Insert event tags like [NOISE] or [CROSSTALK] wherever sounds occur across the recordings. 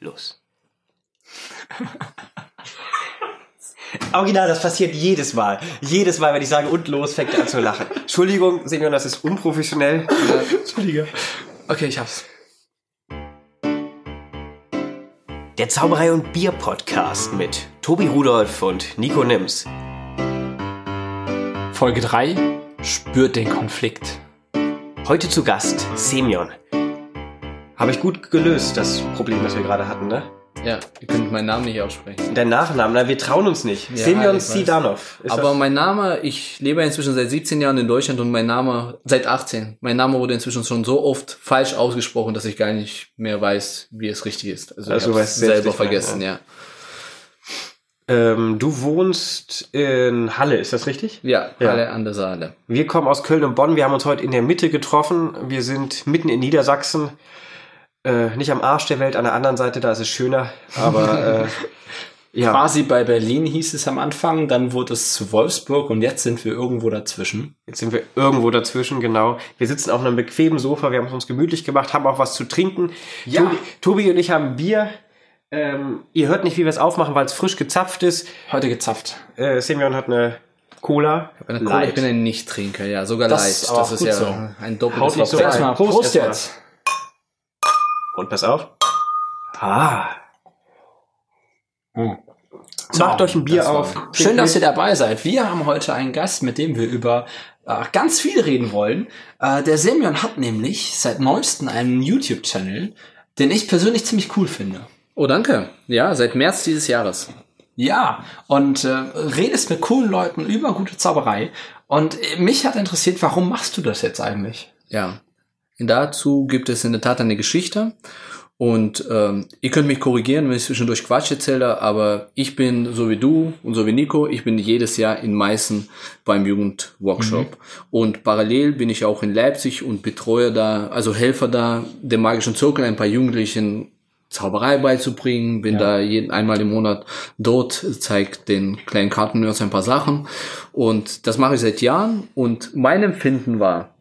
los. [LAUGHS] Original, das passiert jedes Mal. Jedes Mal, wenn ich sage und los, fängt er an zu lachen. Entschuldigung, Senior, das ist unprofessionell. [LAUGHS] Entschuldige. Okay, ich hab's. Der Zauberei und Bier Podcast mit Tobi Rudolph und Nico Nims. Folge 3. Spürt den Konflikt. Heute zu Gast Semyon. Habe ich gut gelöst, das Problem, das wir gerade hatten, ne? Ja, ihr könnt meinen Namen nicht aussprechen. Dein Nachname, na, wir trauen uns nicht. Ja, Semyon. Sidanov. Ist Aber das- mein Name, ich lebe inzwischen seit 17 Jahren in Deutschland und mein Name, seit 18, mein Name wurde inzwischen schon so oft falsch ausgesprochen, dass ich gar nicht mehr weiß, wie es richtig ist. Also, Also ich selbst selber nicht mehr, vergessen, ja. ähm, du wohnst in Halle, ist das richtig? Ja, Ja. alle an der Saale. Wir kommen aus Köln und Bonn. Wir haben uns heute in der Mitte getroffen. Wir sind mitten in Niedersachsen. Äh, nicht am Arsch der Welt, an der anderen Seite, da ist es schöner. Aber äh, [LAUGHS] ja, Quasi bei Berlin hieß es am Anfang, dann wurde es zu Wolfsburg und jetzt sind wir irgendwo dazwischen. jetzt sind wir irgendwo dazwischen, genau. Wir sitzen auf einem bequemen Sofa, wir haben es uns gemütlich gemacht, haben auch was zu trinken. Ja. Tobi, Tobi und ich haben Bier. Ähm, ihr hört nicht, wie wir es aufmachen, weil es frisch gezapft ist. Heute gezapft. Äh, Semyon hat eine Cola. Bei der Cola, ich bin ein Nichttrinker, ja, sogar Das leicht. ist Das ist ja so. ein Haut doppeltes nicht so Prost Prost jetzt. Und pass auf. Ah. Hm. Macht euch ein Bier auf. Schön, dass ihr dabei seid. Wir haben heute einen Gast, mit dem wir über äh, ganz viel reden wollen. Äh, der Semyon hat nämlich seit neuestem einen YouTube-Channel, den ich persönlich ziemlich cool finde. Oh, danke. Ja, seit März dieses Jahres. Ja, und äh, redest mit coolen Leuten über gute Zauberei. Und äh, mich hat interessiert, warum machst du das jetzt eigentlich? Ja. Dazu gibt es in der Tat eine Geschichte. Und ähm, ihr könnt mich korrigieren, wenn ich zwischendurch Quatsch erzähle, aber ich bin so wie du und so wie Nico, ich bin jedes Jahr in Meißen beim Jugendworkshop. Und parallel bin ich auch in Leipzig und betreue da, also Helfer da, dem magischen Zirkel ein paar Jugendlichen Zauberei beizubringen, bin da jeden, einmal im Monat dort, zeigt den kleinen Kartennerds ein paar Sachen. Und das mache ich seit Jahren. Und mein Empfinden war,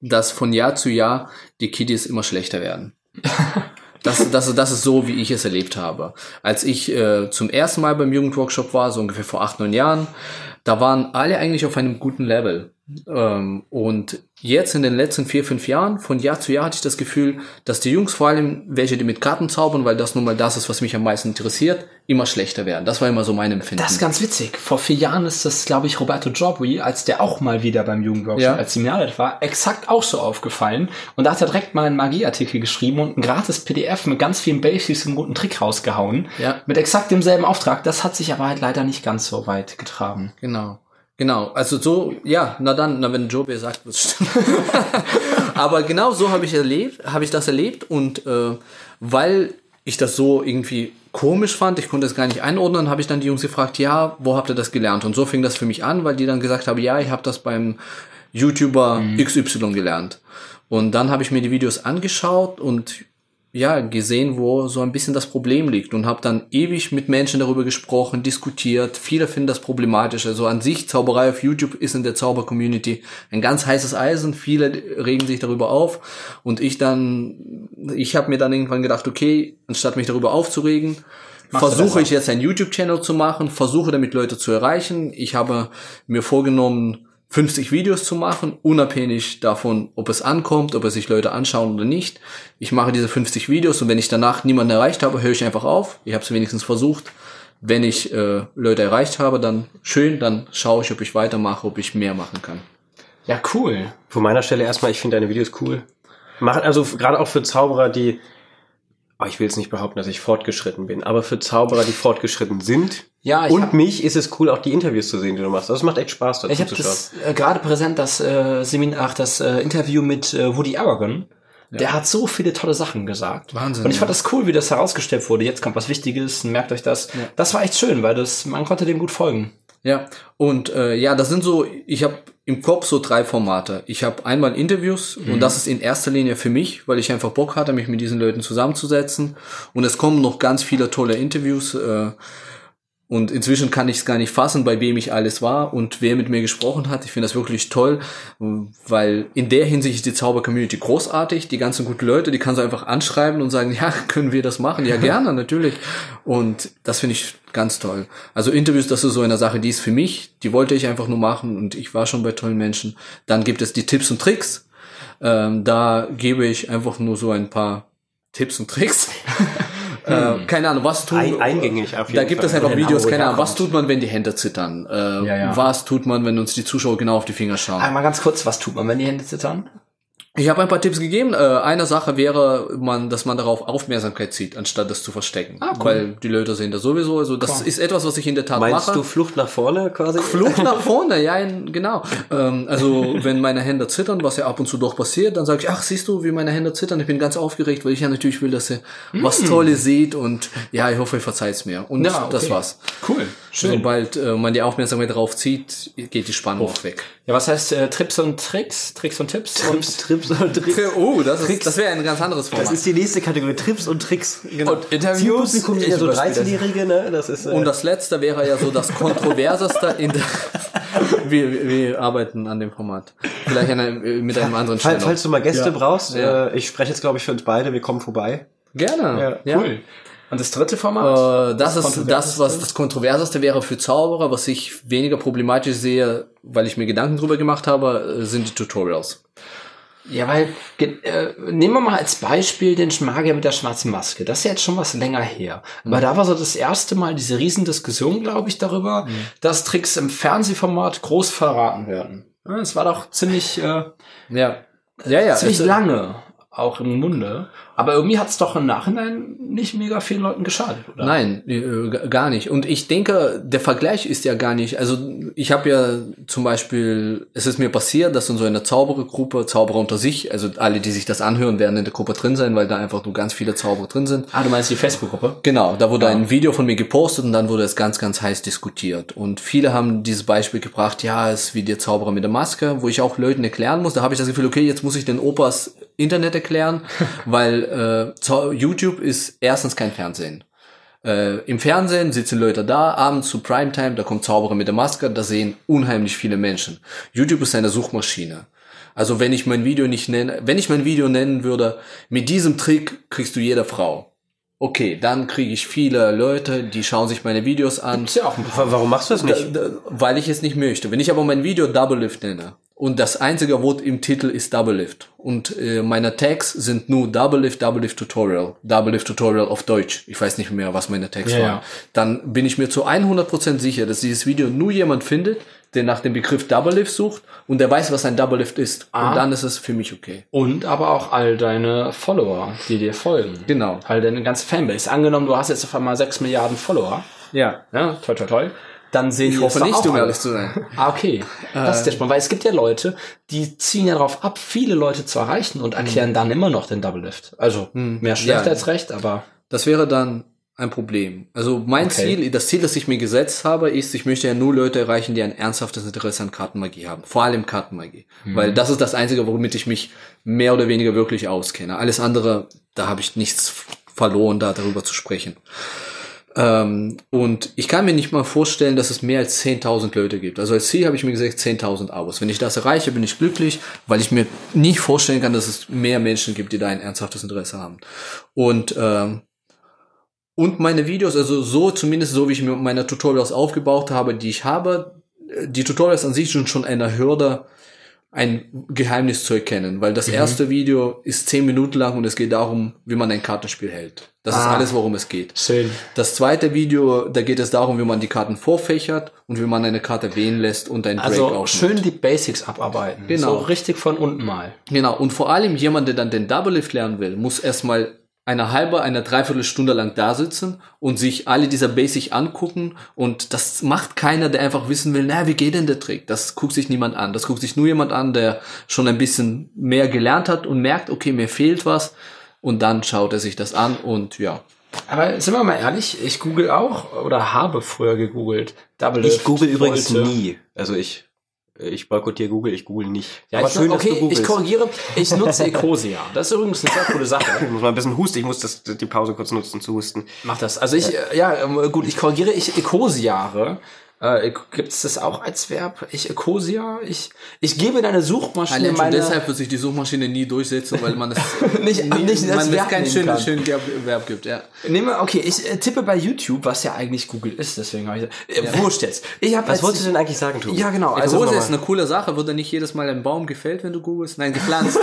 dass von Jahr zu Jahr die Kiddies immer schlechter werden. Das, das, das ist so, wie ich es erlebt habe. Als ich äh, zum ersten Mal beim Jugendworkshop war, so ungefähr vor acht, neun Jahren, da waren alle eigentlich auf einem guten Level. Ähm, und jetzt in den letzten vier, fünf Jahren, von Jahr zu Jahr hatte ich das Gefühl, dass die Jungs, vor allem welche, die mit Karten zaubern, weil das nun mal das ist, was mich am meisten interessiert, immer schlechter werden. Das war immer so mein Empfinden. Das ist ganz witzig. Vor vier Jahren ist das, glaube ich, Roberto Jobri, als der auch mal wieder beim Jugendworkshop Ja. als Seminarleiter war, exakt auch so aufgefallen. Und da hat er direkt mal einen Magieartikel geschrieben und ein gratis PDF mit ganz vielen Basics und guten Trick rausgehauen. Ja. Mit exakt demselben Auftrag. Das hat sich aber halt leider nicht ganz so weit getragen. Genau. Genau, also so, ja, na dann, na wenn Joe sagt, wird's stimmen. [LAUGHS] Aber genau so habe ich erlebt, habe ich das erlebt und äh, weil ich das so irgendwie komisch fand, ich konnte es gar nicht einordnen, habe ich dann die Jungs gefragt, ja, wo habt ihr das gelernt? Und so fing das für mich an, weil die dann gesagt haben, ja, ich habe das beim YouTuber XY gelernt. Und dann habe ich mir die Videos angeschaut und ja, gesehen, wo so ein bisschen das Problem liegt und habe dann ewig mit Menschen darüber gesprochen, diskutiert. Viele finden das problematisch. Also an sich, Zauberei auf YouTube ist in der Zauber-Community ein ganz heißes Eisen. Viele regen sich darüber auf. Und ich dann, ich habe mir dann irgendwann gedacht, okay, anstatt mich darüber aufzuregen, Machst versuche ich jetzt einen YouTube-Channel zu machen, versuche damit Leute zu erreichen. Ich habe mir vorgenommen, 50 Videos zu machen, unabhängig davon, ob es ankommt, ob es sich Leute anschauen oder nicht. Ich mache diese 50 Videos und wenn ich danach niemanden erreicht habe, höre ich einfach auf. Ich habe es wenigstens versucht. Wenn ich äh, Leute erreicht habe, dann schön, dann schaue ich, ob ich weitermache, ob ich mehr machen kann. Ja, cool. Von meiner Stelle erstmal, ich finde deine Videos cool. Machen also gerade auch für Zauberer, die, oh, ich will jetzt nicht behaupten, dass ich fortgeschritten bin, aber für Zauberer, die fortgeschritten sind. Ja, ich und hab- mich ist es cool, auch die Interviews zu sehen, die du machst. Das macht echt Spaß, dazu Ich habe zu schauen. das äh, gerade präsent, das äh, Seminar, ach, das äh, Interview mit äh, Woody Aragon. Der hat so viele tolle Sachen gesagt. Wahnsinn, Und ich ja. fand das cool, wie das herausgestellt wurde. Jetzt kommt was Wichtiges, merkt euch das. Das war echt schön, weil das, man konnte dem gut folgen. Ja, und äh, ja, das sind so, ich habe im Kopf so drei Formate. Ich habe einmal Interviews und das ist in erster Linie für mich, weil ich einfach Bock hatte, mich mit diesen Leuten zusammenzusetzen. Und es kommen noch ganz viele tolle Interviews. Äh, Und inzwischen kann ich es gar nicht fassen, bei wem ich alles war und wer mit mir gesprochen hat. Ich finde das wirklich toll, weil in der Hinsicht ist die Zauber-Community großartig. Die ganzen guten Leute, die kannst du einfach anschreiben und sagen, [LAUGHS] ja, können wir das machen? Ja, gerne, natürlich. Und das finde ich ganz toll. Also Interviews, das ist so eine Sache, die ist für mich, die wollte ich einfach nur machen und ich war schon bei tollen Menschen. Dann gibt es die Tipps und Tricks. Ähm, da gebe ich einfach nur so ein paar Tipps und Tricks. [LAUGHS] Äh, keine Ahnung, was tut Ein, eingängig auf jeden Da gibt Fall. es einfach Genau, Videos, keine Ahnung, was tut man, wenn die Hände zittern? Äh, Ja, ja. Was tut man, wenn uns die Zuschauer genau auf die Finger schauen? Einmal ganz kurz, was tut man, wenn die Hände zittern? Ich habe ein paar Tipps gegeben. Äh, eine Sache wäre, man, dass man darauf Aufmerksamkeit zieht, anstatt das zu verstecken. Ah, cool. Weil die Leute sehen das sowieso. Also das Cool. ist etwas, was ich in der Tat Meinst mache. du Flucht nach vorne quasi? Flucht nach [LAUGHS] vorne, ja, genau. Ähm, also wenn meine Hände zittern, was ja ab und zu doch passiert, dann sage ich, ach, siehst du, wie meine Hände zittern? Ich bin ganz aufgeregt, weil ich ja natürlich will, dass ihr was Tolles seht und ja, ich hoffe, ihr verzeiht's mir. Und Mm. Ja, okay. das war's. Cool, schön. Sobald äh, man die Aufmerksamkeit drauf zieht, geht die Spannung auch weg. Ja, was heißt äh, Trips und Tricks? Tricks und Tipps? Trips, Trips und Tricks. Oh, das, ist, das wäre ein ganz anderes Format. Das ist die nächste Kategorie, Trips und Tricks. Genau. Und Interviews? Sind ja so überspiele das. 13-Jährige, ne? Das ist, äh, Und das letzte wäre ja so das kontroverseste in der. wir, [LAUGHS] wir- wir arbeiten an dem Format. Vielleicht eine, mit einem anderen Fall, falls du mal Gäste Ja. brauchst, Ja. äh, ich spreche jetzt, glaube ich, für uns beide, wir kommen vorbei. Gerne. Ja, Cool. Und das dritte Format? Äh, das ist Kontroverseste? das, was das Kontroverseste wäre für Zauberer, was ich weniger problematisch sehe, weil ich mir Gedanken drüber gemacht habe, äh, sind die Tutorials. Ja, weil, äh, nehmen wir mal als Beispiel den Magier mit der schwarzen Maske. Das ist ja jetzt schon was länger her. Aber da war so das erste Mal diese Riesendiskussion, glaube ich, darüber, dass Tricks im Fernsehformat groß verraten werden. Es war doch ziemlich, äh, Ja. Ja, ja. ziemlich es- lange auch im Munde. Aber irgendwie hat es doch im Nachhinein nicht mega vielen Leuten geschadet, oder? Nein, äh, gar nicht. Und ich denke, der Vergleich ist ja gar nicht. Also ich habe ja zum Beispiel, es ist mir passiert, dass in so einer Zauberergruppe, Zauberer unter sich, also alle, die sich das anhören, werden in der Gruppe drin sein, weil da einfach nur ganz viele Zauberer drin sind. Ah, du meinst die Facebook-Gruppe? Genau, da wurde ein Video von mir gepostet und dann wurde es ganz, ganz heiß diskutiert. Und viele haben dieses Beispiel gebracht, ja, es ist wie der Zauberer mit der Maske, wo ich auch Leuten erklären muss. Da habe ich das Gefühl, okay, jetzt muss ich den Opas Internet erklären, [LAUGHS] weil äh, YouTube ist erstens kein Fernsehen. Äh, Im Fernsehen sitzen Leute da, abends zu Primetime, da kommt Zauberer mit der Maske, da sehen unheimlich viele Menschen. YouTube ist eine Suchmaschine. Also wenn ich mein Video nicht nenne, wenn ich mein Video nennen würde, mit diesem Trick kriegst du jede Frau. Okay, dann kriege ich viele Leute, die schauen sich meine Videos an, Ist ja auch Warum machst du das nicht? da- da- weil ich es nicht möchte. Wenn ich aber mein Video Double Lift nenne und das einzige Wort im Titel ist Double Lift und äh, meine Tags sind nur Double Lift, Double Lift Tutorial, Double Lift Tutorial auf Deutsch. Ich weiß nicht mehr, was meine Tags Ja, waren. ja. Dann bin ich mir zu 100% sicher, dass dieses Video nur jemand findet, der nach dem Begriff Double Lift sucht und der weiß, was ein Double Lift ist. Ah. Und dann ist es für mich okay. Und aber auch all deine Follower, die dir folgen. Genau. All deine ganze Fanbase. Angenommen, du hast jetzt auf einmal 6 Milliarden Follower. Ja. Ja, toll, toll, toll. Dann sehen Ich die hoffe nicht, um ehrlich zu sein. [LAUGHS] Ah, okay. Das ist der Spannend, weil es gibt ja Leute, die ziehen ja darauf ab, viele Leute zu erreichen und erklären dann immer noch den Double Lift. Also, mehr schlecht Ja. als recht, aber Das wäre dann ein Problem. Also mein Okay. Ziel, das Ziel, das ich mir gesetzt habe, ist, ich möchte ja nur Leute erreichen, die ein ernsthaftes Interesse an Kartenmagie haben. Vor allem Kartenmagie. Weil das ist das Einzige, womit ich mich mehr oder weniger wirklich auskenne. Alles andere, da habe ich nichts verloren, da darüber zu sprechen. Ähm, und ich kann mir nicht mal vorstellen, dass es mehr als 10.000 Leute gibt. Also als Ziel habe ich mir gesagt 10.000 Abos. Wenn ich das erreiche, bin ich glücklich, weil ich mir nicht vorstellen kann, dass es mehr Menschen gibt, die da ein ernsthaftes Interesse haben. Und ähm, und meine Videos, also so zumindest so wie ich mir meine Tutorials aufgebaut habe, die ich habe, äh, die Tutorials an sich sind schon eine Hürde, ein Geheimnis zu erkennen, weil das erste Video ist zehn Minuten lang und es geht darum, wie man ein Kartenspiel hält. Das ist Ah. alles, worum es geht. schön. Das zweite Video, da geht es darum, wie man die Karten vorfächert und wie man eine Karte wählen lässt und ein Break Also aufnimmt. schön die Basics abarbeiten. Genau. So richtig von unten mal. Genau, und vor allem jemand, der dann den Double Lift lernen will, muss erstmal eine halbe, eine Dreiviertelstunde lang da sitzen und sich alle dieser Basic angucken und das macht keiner, der einfach wissen will, na, wie geht denn der Trick? Das guckt sich niemand an. Das guckt sich nur jemand an, der schon ein bisschen mehr gelernt hat und merkt, okay, mir fehlt was und dann schaut er sich das an und ja. Aber sind wir mal ehrlich, ich google auch oder habe früher gegoogelt. Double Ich Lift, google übrigens wollte. nie. Also ich ich boykottiere Google, ich google nicht. Ja, ich, okay, ich korrigiere, ich nutze [LAUGHS] Ecosia. Das ist übrigens eine sehr coole Sache. Ich muss mal ein bisschen husten, ich muss das, die Pause kurz nutzen zu husten. Mach das. Also ich, ja, ja gut, ich korrigiere, ich Ecosiare. Äh, Gibt es das auch als Verb? Ich Ecosia? Ich, ich gebe deine Suchmaschine Allein meine... deshalb wird sich die Suchmaschine nie durchsetzen, weil man es Nicht- [LAUGHS] nie, nicht man Verb es kein schönes schönes Verb gibt, ja. Nehme, okay, ich äh, tippe bei YouTube, was ja eigentlich Google ist, deswegen habe ich... Äh, Wurscht jetzt. Ich hab Was als- wolltest du denn eigentlich sagen, Tobi? Ja, genau. Also, das ist eine coole Sache. Wird da nicht jedes Mal ein Baum gefällt, wenn du googelst? Nein, gepflanzt.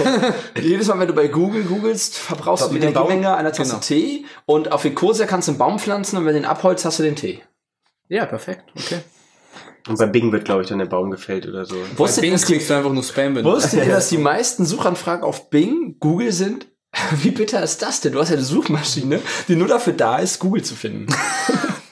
[LAUGHS] jedes Mal, wenn du bei Google googelst, verbrauchst du die mit dem Baum? Energiemenge einer Tasse Genau. Tee und auf Ecosia kannst du einen Baum pflanzen und wenn du den abholst, hast du den Tee. Ja, perfekt. Okay. Und bei Bing wird, glaube ich, dann der Baum gefällt oder so. Wusstet Bei ihr, Bing dass die, kriegst du einfach nur Spam, wusstet ihr, [LAUGHS] dass die meisten Suchanfragen auf Bing Google sind? [LAUGHS] Wie bitter ist das denn? Du hast ja eine Suchmaschine, die nur dafür da ist, Google zu finden. [LAUGHS]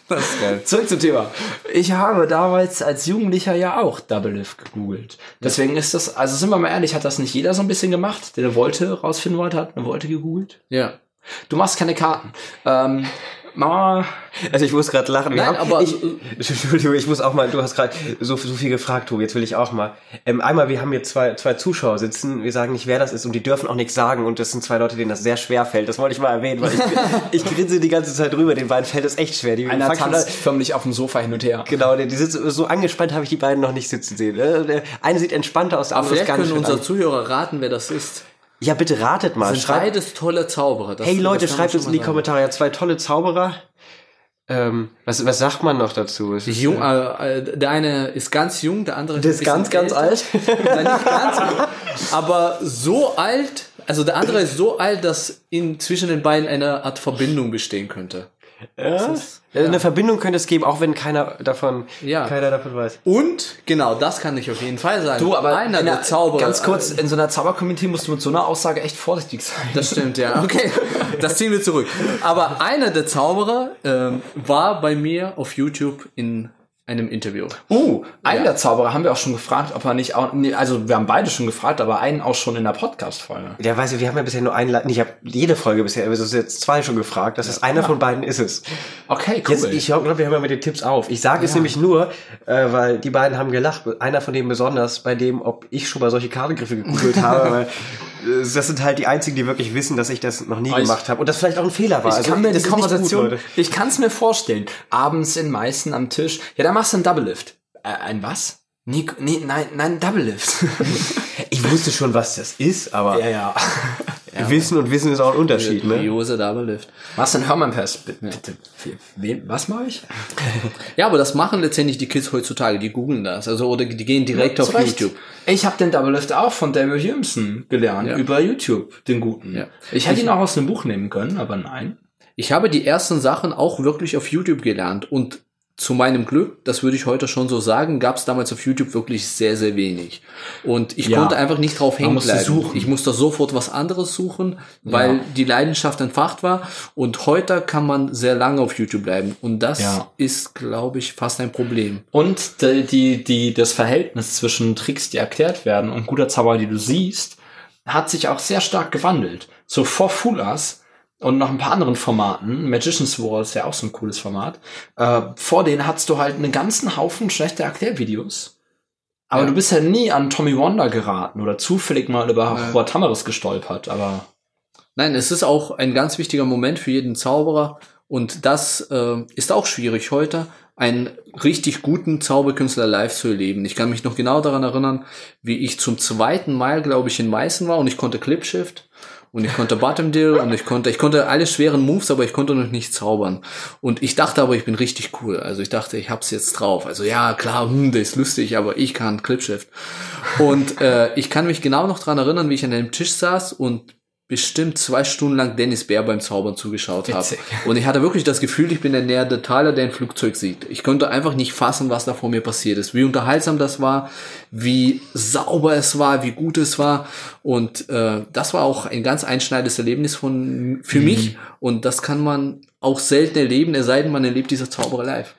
Das ist geil. Zurück zum Thema. Ich habe damals als Jugendlicher ja auch Double Lift gegoogelt. Deswegen ist das, also sind wir mal ehrlich, hat das nicht jeder so ein bisschen gemacht, der eine Wolte rausfinden wollte, hat eine Wolte gegoogelt? Ja. Du machst keine Karten. Ähm, Mama, Also ich muss gerade lachen. Wir Nein, haben, aber- ich, Entschuldigung, [LAUGHS] ich muss auch mal, du hast gerade so, so viel gefragt, Tobi, jetzt will ich auch mal. Ähm, einmal, wir haben hier zwei, zwei Zuschauer sitzen, wir sagen nicht, wer das ist und die dürfen auch nichts sagen und das sind zwei Leute, denen das sehr schwer fällt. Das wollte ich mal erwähnen, weil ich, [LAUGHS] ich grinse die ganze Zeit drüber, den beiden fällt es echt schwer. Die einer tanzt an- förmlich auf dem Sofa hin und her. Genau, die, die sitzen so angespannt, habe ich die beiden noch nicht sitzen sehen. Äh, Der eine sieht entspannter aus, der Aber andere ist vielleicht können ganz unsere Zuhörer raten, wer das ist. Ja, bitte ratet mal. Sind Schreibt, beides tolle Zauberer. Das, hey Leute, schreibt uns in die sagen. Kommentare. Ja, zwei tolle Zauberer. Ähm, was, was sagt man noch dazu? Ist, Jung, äh, äh, der eine ist ganz jung, der andere Der ein ist ganz, ganz alt. [LAUGHS] Ganz, aber so alt, also der andere ist so alt, dass in, zwischen den beiden eine Art Verbindung bestehen könnte. Ja? Ja, Eine Verbindung könnte es geben, auch wenn keiner davon, Ja. keiner davon weiß. Und, genau, das kann ich auf jeden Fall sagen. Du, aber einer in der Zauberer. ganz kurz, in so einer Zaubercommunity musst du mit so einer Aussage echt vorsichtig sein. Das stimmt, ja. [LAUGHS] Okay, das ziehen wir zurück. Aber einer der Zauberer ähm, war bei mir auf YouTube in einem Interview. Uh, einen Ja. der Zauberer haben wir auch schon gefragt, ob er nicht auch, nee, also wir haben beide schon gefragt, aber einen auch schon in der Podcast-Folge. Ja, weiß ich, wir haben ja bisher nur einen, ich habe jede Folge bisher, ist jetzt zwei schon gefragt, das ist einer von beiden ist es. Okay, cool. Jetzt, ich glaube, wir hören mal mit den Tipps auf. Ich sage es nämlich nur, äh, weil die beiden haben gelacht. Einer von denen besonders, bei dem, ob ich schon mal solche Kartengriffe gegoogelt [LAUGHS] habe, weil das sind halt die einzigen, die wirklich wissen, dass ich das noch nie ich- gemacht habe und das vielleicht auch ein Fehler war. ich Also, kann mir die gut, Konversation, Leute. ich kann es mir vorstellen. Abends in Meißen am Tisch. Ja, da machst du einen Double Lift. Äh, ein was? Nee, nee, nein, nein, Double Lift. [LAUGHS] Ich wusste schon, was das ist, aber ja, ja. Wissen und Wissen ist auch ein Unterschied, ne? Jose Double Lift. Was denn Hermann Pass? Bitte, bitte. Wen, was mache ich? [LAUGHS] Ja, aber das machen letztendlich die Kids heutzutage. Die googeln das. Also, oder die gehen direkt auf Zu Recht. YouTube. Ich habe den Double Lift auch von David Williamson gelernt, Ja. über YouTube, den guten. Ja. Ich hätte ihn auch aus dem Buch nehmen können, aber nein. Ich habe die ersten Sachen auch wirklich auf YouTube gelernt und zu meinem Glück, das würde ich heute schon so sagen, gab es damals auf YouTube wirklich sehr, sehr wenig. Und ich Ja. konnte einfach nicht drauf hängen bleiben. suchen. Ich musste sofort was anderes suchen, weil Ja. die Leidenschaft entfacht war. Und heute kann man sehr lange auf YouTube bleiben. Und das Ja. ist, glaube ich, fast ein Problem. Und die, die, die, das Verhältnis zwischen Tricks, die erklärt werden und guter Zauber, die du siehst, hat sich auch sehr stark gewandelt. So vor Fulas und noch ein paar anderen Formaten, Magician's War ist ja auch so ein cooles Format, äh, vor denen hattest du halt einen ganzen Haufen schlechter Erklärvideos. Aber Ja. du bist ja nie an Tommy Wonder geraten oder zufällig mal über Ja. Robert Tamaris gestolpert, aber Nein, es ist auch ein ganz wichtiger Moment für jeden Zauberer und das äh, ist auch schwierig heute, einen richtig guten Zauberkünstler live zu erleben. Ich kann mich noch genau daran erinnern, wie ich zum zweiten Mal, glaube ich, in Meißen war und ich konnte Clipshift und ich konnte Bottom Deal und ich konnte, ich konnte alle schweren Moves, aber ich konnte noch nicht zaubern. Und ich dachte aber, ich bin richtig cool. Also ich dachte, ich hab's jetzt drauf. Also ja, klar, hm, der ist lustig, aber ich kann Clipshift. Und äh, ich kann mich genau noch dran erinnern, wie ich an einem Tisch saß und bestimmt zwei Stunden lang Dennis Bär beim Zaubern zugeschaut habe. [LAUGHS] Und ich hatte wirklich das Gefühl, ich bin der Neandertaler, der ein Flugzeug sieht. Ich konnte einfach nicht fassen, was da vor mir passiert ist. Wie unterhaltsam das war, wie sauber es war, wie gut es war. Und äh, das war auch ein ganz einschneidendes Erlebnis von für mich. Und das kann man auch selten erleben, es sei denn, man erlebt diese Zauberer live.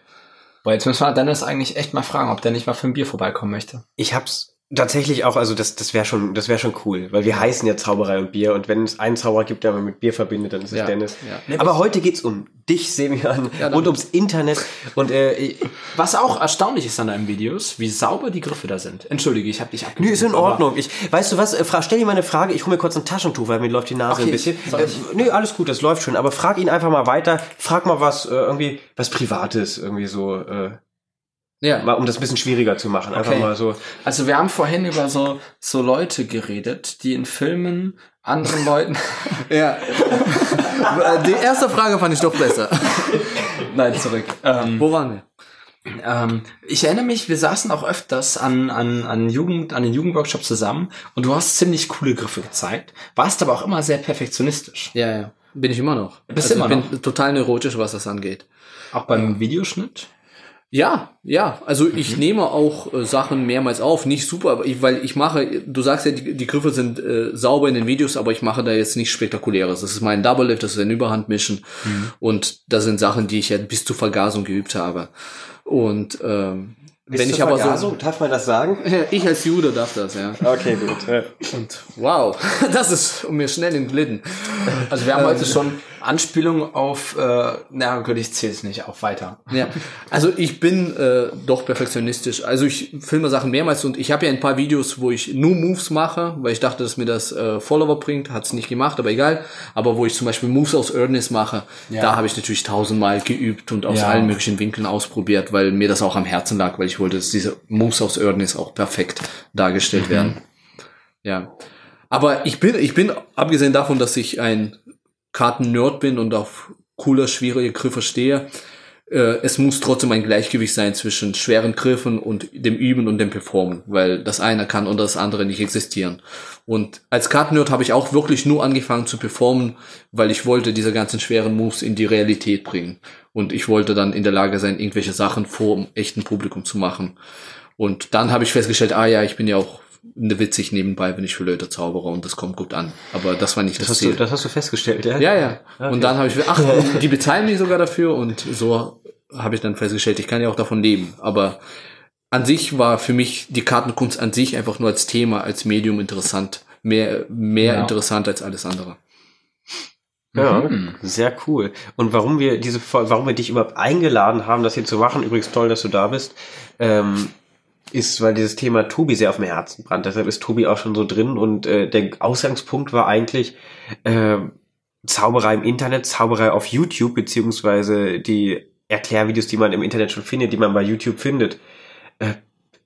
Boah, jetzt müssen wir Dennis eigentlich echt mal fragen, ob der nicht mal für ein Bier vorbeikommen möchte. Ich hab's Tatsächlich auch, also das, das wäre schon, das wäre schon cool, weil wir heißen ja Zauberei und Bier und wenn es einen Zauberer gibt, der man mit Bier verbindet, dann ist es Ja, Dennis. ja. Aber heute geht's um dich, Semian, Ja, und ums Internet und äh, Was auch erstaunlich ist an deinen Videos, wie sauber die Griffe da sind. Entschuldige, ich habe dich abgewürgt. Nö, ist in Ordnung. Ich, weißt du was, äh, stell dir mal eine Frage, ich hole mir kurz ein Taschentuch, weil mir läuft die Nase Okay, ein bisschen. Äh, nö, alles gut, das läuft schon, aber frag ihn einfach mal weiter, frag mal was, äh, irgendwie, was Privates, irgendwie so, äh, Ja. mal, um das ein bisschen schwieriger zu machen. Einfach Okay. mal so. Also wir haben vorhin über so, so Leute geredet, die in Filmen anderen Leuten... [LAUGHS] ja. [LAUGHS] Die erste Frage fand ich doch besser. [LAUGHS] Nein, zurück. Ähm, Wo waren wir? Ähm, ich erinnere mich, wir saßen auch öfters an, an, an, Jugend, an den Jugendworkshops zusammen und du hast ziemlich coole Griffe gezeigt, warst aber auch immer sehr perfektionistisch. Ja, ja. Bin ich immer noch. Bist also immer ich bin total neurotisch, was das angeht. Auch beim Videoschnitt. Ja, ja. Also ich nehme auch äh, Sachen mehrmals auf. Nicht super, ich, weil ich mache, du sagst ja, die, die Griffe sind äh, sauber in den Videos, aber ich mache da jetzt nicht spektakuläres. Das ist mein Double Lift, das ist ein Überhandmischen. Und das sind Sachen, die ich ja bis zur Vergasung geübt habe. Und ähm, wenn ich aber so. darf man das sagen? [LAUGHS] Ich als Jude darf das, ja. Okay, gut. Und wow, [LAUGHS] das ist mir schnell entglitten. Also wir haben heute schon Anspielungen auf, äh, na gut, ich zähle es nicht, auf weiter. Ja, also ich bin äh, doch perfektionistisch. Also ich filme Sachen mehrmals und ich habe ja ein paar Videos, wo ich nur Moves mache, weil ich dachte, dass mir das äh, Follower bringt. Hat's nicht gemacht, aber egal. Aber wo ich zum Beispiel Moves aus Earnest mache, Ja. da habe ich natürlich tausendmal geübt und aus Ja. allen möglichen Winkeln ausprobiert, weil mir das auch am Herzen lag, weil ich wollte, dass diese Moves aus Earnest auch perfekt dargestellt werden. Ja. Aber ich bin, ich bin, abgesehen davon, dass ich ein Karten-Nerd bin und auf cooler, schwierige Griffe stehe, äh, es muss trotzdem ein Gleichgewicht sein zwischen schweren Griffen und dem Üben und dem Performen, weil das eine kann und das andere nicht existieren. Und als Karten-Nerd habe ich auch wirklich nur angefangen zu performen, weil ich wollte diese ganzen schweren Moves in die Realität bringen. Und ich wollte dann in der Lage sein, irgendwelche Sachen vor dem echten Publikum zu machen. Und dann habe ich festgestellt, ah ja, ich bin ja auch ne witzig nebenbei, wenn ich für Leute zaubere und das kommt gut an. Aber das war nicht das, das, hast Ziel. du, das hast du festgestellt, ja? Ja, ja. Okay. Und dann habe ich, ach, [LAUGHS] die bezahlen mich sogar dafür und so habe ich dann festgestellt, ich kann ja auch davon leben. Aber an sich war für mich die Kartenkunst an sich einfach nur als Thema, als Medium interessant. Mehr, mehr Ja. interessant als alles andere. Ja, Mhm. sehr cool. Und warum wir diese, warum wir dich überhaupt eingeladen haben, das hier zu machen, übrigens toll, dass du da bist, ähm, ist, weil dieses Thema Tobi sehr auf dem Herzen brannt. Deshalb ist Tobi auch schon so drin und äh, der Ausgangspunkt war eigentlich äh, Zauberei im Internet, Zauberei auf YouTube, beziehungsweise die Erklärvideos, die man im Internet schon findet, die man bei YouTube findet. Äh,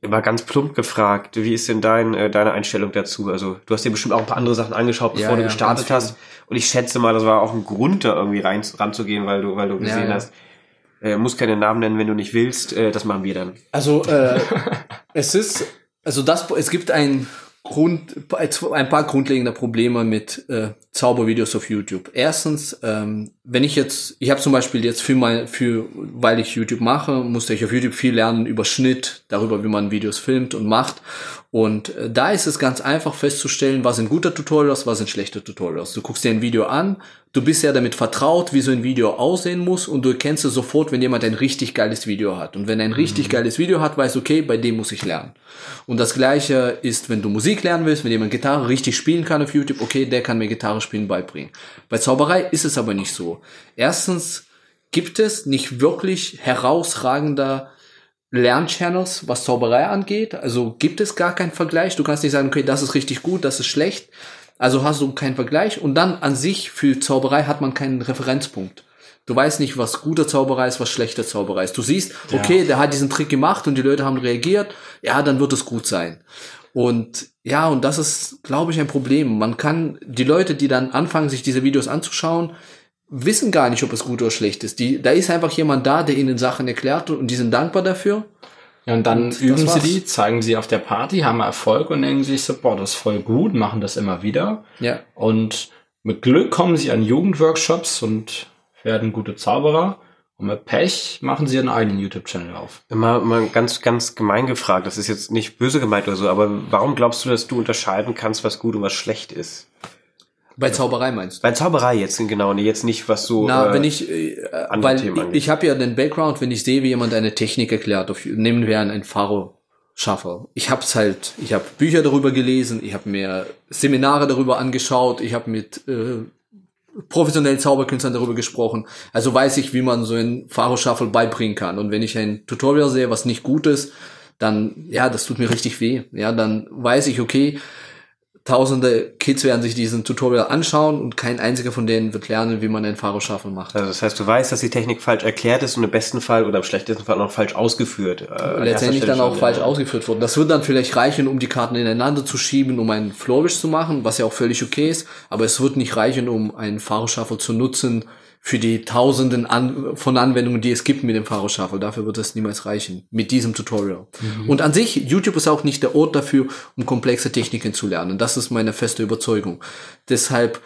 immer ganz plump gefragt, wie ist denn dein, äh, deine Einstellung dazu? Also du hast dir bestimmt auch ein paar andere Sachen angeschaut, bevor Ja, du ja, gestartet hast. Und ich schätze mal, das war auch ein Grund, da irgendwie rein, ranzugehen, weil du, weil du gesehen ja. hast, äh, muss keine Namen nennen, wenn du nicht willst, äh, das machen wir dann. Also äh, [LAUGHS] es ist, also das, es gibt ein Grund, ein paar grundlegende Probleme mit äh, Zaubervideos auf YouTube. Erstens, ähm, wenn ich jetzt, ich habe zum Beispiel jetzt für mein, für, weil ich YouTube mache, musste ich auf YouTube viel lernen über Schnitt, darüber, wie man Videos filmt und macht. Und äh, da ist es ganz einfach festzustellen, was sind gute Tutorials, was sind schlechte Tutorials. Du guckst dir ein Video an, du bist ja damit vertraut, wie so ein Video aussehen muss und du erkennst es sofort, wenn jemand ein richtig geiles Video hat. Und wenn er ein richtig geiles Video hat, weißt du, okay, bei dem muss ich lernen. Und das gleiche ist, wenn du Musik lernen willst, wenn jemand Gitarre richtig spielen kann auf YouTube, okay, der kann mir Gitarre spielen beibringen. Bei Zauberei ist es aber nicht so. Erstens gibt es nicht wirklich herausragender Lernchannels, was Zauberei angeht. Also gibt es gar keinen Vergleich. Du kannst nicht sagen, okay, das ist richtig gut, das ist schlecht. Also hast du keinen Vergleich. Und dann an sich für Zauberei hat man keinen Referenzpunkt. Du weißt nicht, was gute Zauberei ist, was schlechte Zauberei ist. Du siehst, okay, der hat diesen Trick gemacht und die Leute haben reagiert. Ja, dann wird es gut sein. Und ja, und das ist, glaube ich, ein Problem. Man kann, die Leute, die dann anfangen, sich diese Videos anzuschauen, wissen gar nicht, ob es gut oder schlecht ist. Die, da ist einfach jemand da, der ihnen Sachen erklärt und die sind dankbar dafür. Ja, und dann Und üben sie die, zeigen sie auf der Party, haben Erfolg und denken sich so, boah, das ist voll gut, machen das immer wieder. Ja. Und mit Glück kommen sie an Jugendworkshops und werden gute Zauberer. Und mit Pech machen sie ihren eigenen YouTube-Channel auf. Mal, mal ganz, ganz gemein gefragt, das ist jetzt nicht böse gemeint oder so, aber warum glaubst du, dass du unterscheiden kannst, was gut und was schlecht ist? Bei Zauberei meinst du? Bei Zauberei jetzt genau, nee, jetzt nicht, was so. Na, äh, wenn ich, äh, weil Themen ich, angeht. ich habe ja den Background, wenn ich sehe, wie jemand eine Technik erklärt, auf, nehmen wir einen Pharo Shuffle. Ich habe es halt, ich habe Bücher darüber gelesen, ich habe mir Seminare darüber angeschaut, ich habe mit äh, professionellen Zauberkünstlern darüber gesprochen. Also weiß ich, wie man so ein Pharaoh Shuffle beibringen kann. Und wenn ich ein Tutorial sehe, was nicht gut ist, dann, ja, das tut mir richtig weh. Ja, dann weiß ich, okay, tausende Kids werden sich diesen Tutorial anschauen und kein einziger von denen wird lernen, wie man ein Shuffle macht. Also das heißt, du weißt, dass die Technik falsch erklärt ist und im besten Fall oder im schlechtesten Fall noch falsch ausgeführt. Äh, letztendlich dann auch falsch ausgeführt worden. Das wird dann vielleicht reichen, um die Karten ineinander zu schieben, um einen Flourish zu machen, was ja auch völlig okay ist, aber es wird nicht reichen, um einen Shuffle zu nutzen für die tausenden An von Anwendungen, die es gibt mit dem Pharaoh Shuffle. Dafür wird es niemals reichen, mit diesem Tutorial. Und an sich, YouTube ist auch nicht der Ort dafür, um komplexe Techniken zu lernen. Das ist meine feste Überzeugung. Deshalb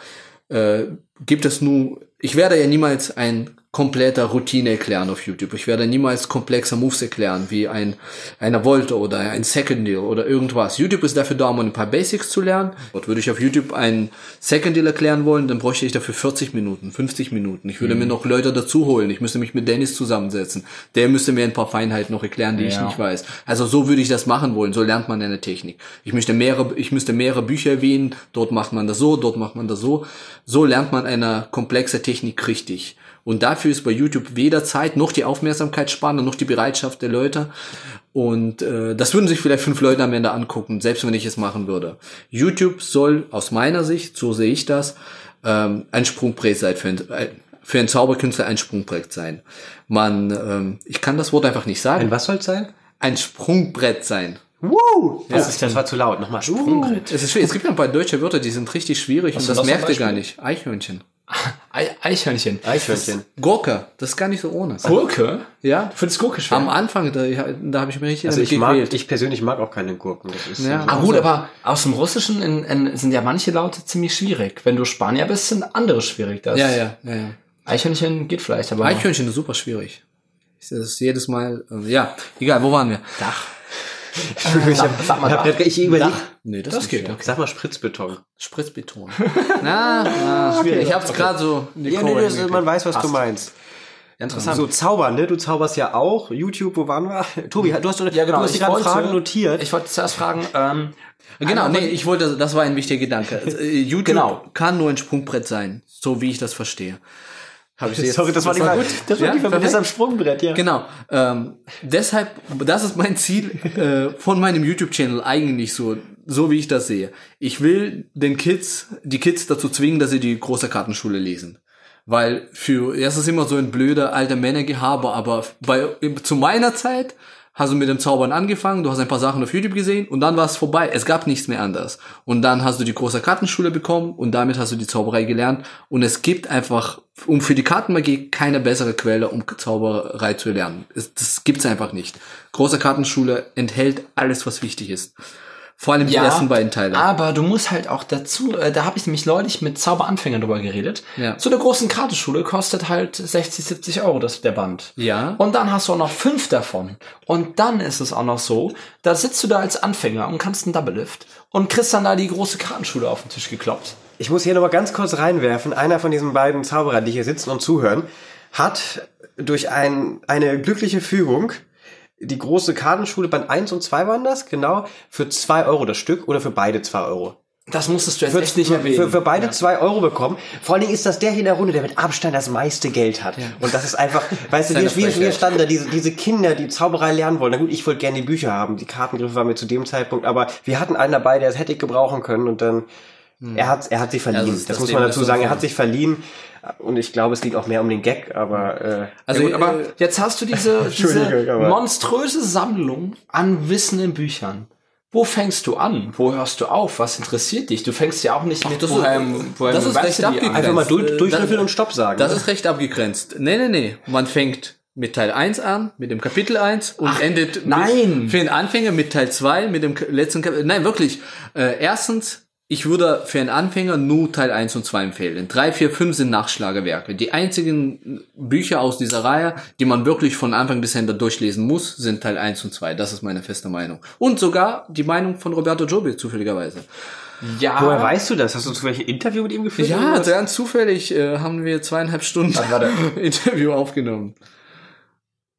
äh, gibt es nur, ich werde ja niemals ein kompletter Routine erklären auf YouTube. Ich werde niemals komplexe Moves erklären, wie ein einer Volte oder ein Second Deal oder irgendwas. YouTube ist dafür da, um ein paar Basics zu lernen. Dort würde ich auf YouTube ein Second Deal erklären wollen, dann bräuchte ich dafür 40 Minuten, 50 Minuten. Ich würde mir noch Leute dazu holen. Ich müsste mich mit Dennis zusammensetzen. Der müsste mir ein paar Feinheiten noch erklären, die ich Ja. nicht weiß. Also so würde ich das machen wollen. So lernt man eine Technik. Ich möchte mehrere, ich müsste mehrere Bücher erwähnen. Dort macht man das so, dort macht man das so. So lernt man eine komplexe Technik richtig. Und dafür ist bei YouTube weder Zeit noch die Aufmerksamkeitsspanne noch die Bereitschaft der Leute. Und äh, das würden sich vielleicht fünf Leute am Ende angucken, selbst wenn ich es machen würde. YouTube soll aus meiner Sicht, so sehe ich das, ähm, ein Sprungbrett sein für, ein- äh, für einen Zauberkünstler ein Sprungbrett sein. Man, ähm, ich kann das Wort einfach nicht sagen. Ein was soll's sein? Ein Sprungbrett sein. Woo! Das, ist, das war zu laut. Nochmal. Sprungbrett. Es ist. Es gibt ja ein paar deutsche Wörter, die sind richtig schwierig und du das merkt ihr gar nicht. Eichhörnchen. Ei Eichhörnchen. Eichhörnchen. Gurke, das ist gar nicht so ohne. Gurke? Ja. Du findest Gurke schwer? Am Anfang, da, da habe ich mir richtig Also ich mag, ich persönlich mag auch keine Gurken. Das ist Ja. so- Ah gut, aber aus dem Russischen in, in, sind ja manche Laute ziemlich schwierig. Wenn du Spanier bist, sind andere schwierig. Das Ja, ja, ja, ja. Eichhörnchen geht vielleicht, aber Eichhörnchen ist super schwierig. Das jedes Mal. äh, Ja, egal, wo waren wir? Dach. Ich hab, Sag mal hab ich überleg, Dach. Nee, das, Das geht, okay. Sag mal Spritzbeton. Spritzbeton. [LAUGHS] na, na, ich habe es gerade so. Ja, nee, das, man weiß, was du meinst. Interessant. So, zaubern, ne? Du zauberst ja auch. YouTube, wo waren wir? [LAUGHS] Tobi, du hast, ja, genau. du hast gerade Fragen notiert. Ich wollte zuerst fragen, ähm, Genau, nee, ich wollte, das war ein wichtiger Gedanke. [LAUGHS] Äh, YouTube Genau. kann nur ein Sprungbrett sein, so wie ich das verstehe. Hab ich jetzt- Sorry, das war nicht mal gut. Das war Ja, mal perfekt. das am Sprungbrett, ja. Genau. Ähm, deshalb, das ist mein Ziel äh, von meinem YouTube-Channel eigentlich so, so wie ich das sehe. Ich will den Kids, die Kids dazu zwingen, dass sie die große Kartenschule lesen. Weil für, es ist immer so ein blöder alter Männergehabe, aber bei, zu meiner Zeit hast du mit dem Zaubern angefangen, du hast ein paar Sachen auf YouTube gesehen und dann war es vorbei. Es gab nichts mehr anders. Und dann hast du die große Kartenschule bekommen und damit hast du die Zauberei gelernt. Und es gibt einfach, um für die Kartenmagie keine bessere Quelle, um Zauberei zu lernen. Es, das gibt's einfach nicht. Große Kartenschule enthält alles, was wichtig ist. Vor allem die ersten beiden Teile. Aber du musst halt auch dazu, äh, da habe ich nämlich neulich mit Zauberanfängern drüber geredet. Ja. So eine großen Kartenschule kostet halt 60, 70 Euro das der Band. Ja. Und dann hast du auch noch fünf davon. Und dann ist es auch noch so, da sitzt du da als Anfänger und kannst einen Double Lift und kriegst dann da die große Kartenschule auf den Tisch gekloppt. Ich muss hier noch mal ganz kurz reinwerfen. Einer von diesen beiden Zauberern, die hier sitzen und zuhören, hat durch ein, eine glückliche Fügung die große Kartenschule Band 1 und 2 waren das, genau, für 2 Euro das Stück oder für beide 2 Euro. Das musstest du jetzt Für, echt nicht erwähnen. für, für beide 2 Euro bekommen. Vor allen Dingen ist das der hier in der Runde, der mit Abstand das meiste Geld hat. Und das ist einfach, [LAUGHS] weißt du, wir, wir, wir standen da, diese, diese Kinder, die Zauberei lernen wollen. Na gut, ich wollte gerne die Bücher haben. Die Kartengriffe waren mir zu dem Zeitpunkt, aber wir hatten einen dabei, der es hätte ich gebrauchen können und dann, er hat, er hat sich verliehen. Also das, das muss man dazu sagen. Er hat sich verliehen. Und ich glaube, es ging auch mehr um den Gag, aber, äh, Also, ja, gut, aber äh, jetzt hast du diese, [LAUGHS] diese monströse Sammlung an Wissen in Büchern. Wo fängst du an? Wo hörst du auf? Was interessiert dich? Du fängst ja auch nicht mit, das ist- woher, woher das ist recht abgegrenzt. einfach mal durch, äh, durchschnüffeln dann- und Stopp sagen. Das ne? ist recht abgegrenzt. Nee, nee, nee. Man fängt mit Teil 1 an, mit dem Kapitel 1 und endet nein! Mit, für den Anfänger mit Teil 2, mit dem letzten Kapitel. Nein, wirklich. Äh, erstens, ich würde für einen Anfänger nur Teil 1 und 2 empfehlen. 3, 4, 5 sind Nachschlagewerke. Die einzigen Bücher aus dieser Reihe, die man wirklich von Anfang bis Ende durchlesen muss, sind Teil 1 und 2. Das ist meine feste Meinung. Und sogar die Meinung von Roberto Jobi, zufälligerweise. ja, Woher weißt du das? Hast du zufällig ein Interview mit ihm geführt? Ja, ganz zufällig äh, haben wir zweieinhalb Stunden. [LAUGHS] Interview aufgenommen.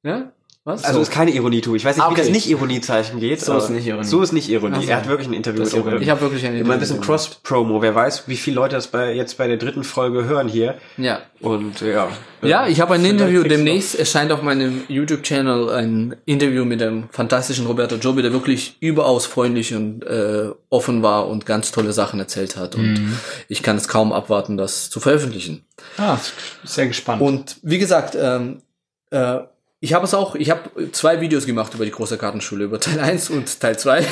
Ja? Was? Also ist keine Ironie, tu. Ich weiß nicht, Ah, wie das okay. nicht Ironiezeichen geht. So ist nicht Ironie. So ist nicht Ironie. Ach so. Er hat wirklich ein Interview mit Ironie. ich habe wirklich eine Immer ein bisschen Interview Cross-Promo. Wer weiß, wie viele Leute das bei, jetzt bei der dritten Folge hören hier. Ja. Und ja. Ja, ich habe ein Interview. Demnächst erscheint auf meinem YouTube-Channel ein Interview mit dem fantastischen Roberto Jobi, der wirklich überaus freundlich und äh, offen war und ganz tolle Sachen erzählt hat. Und Mhm. ich kann es kaum abwarten, das zu veröffentlichen. Ah, sehr gespannt. Und wie gesagt, ähm, äh, ich habe es auch, ich habe zwei Videos gemacht über die große Kartenschule, über Teil 1 und Teil 2.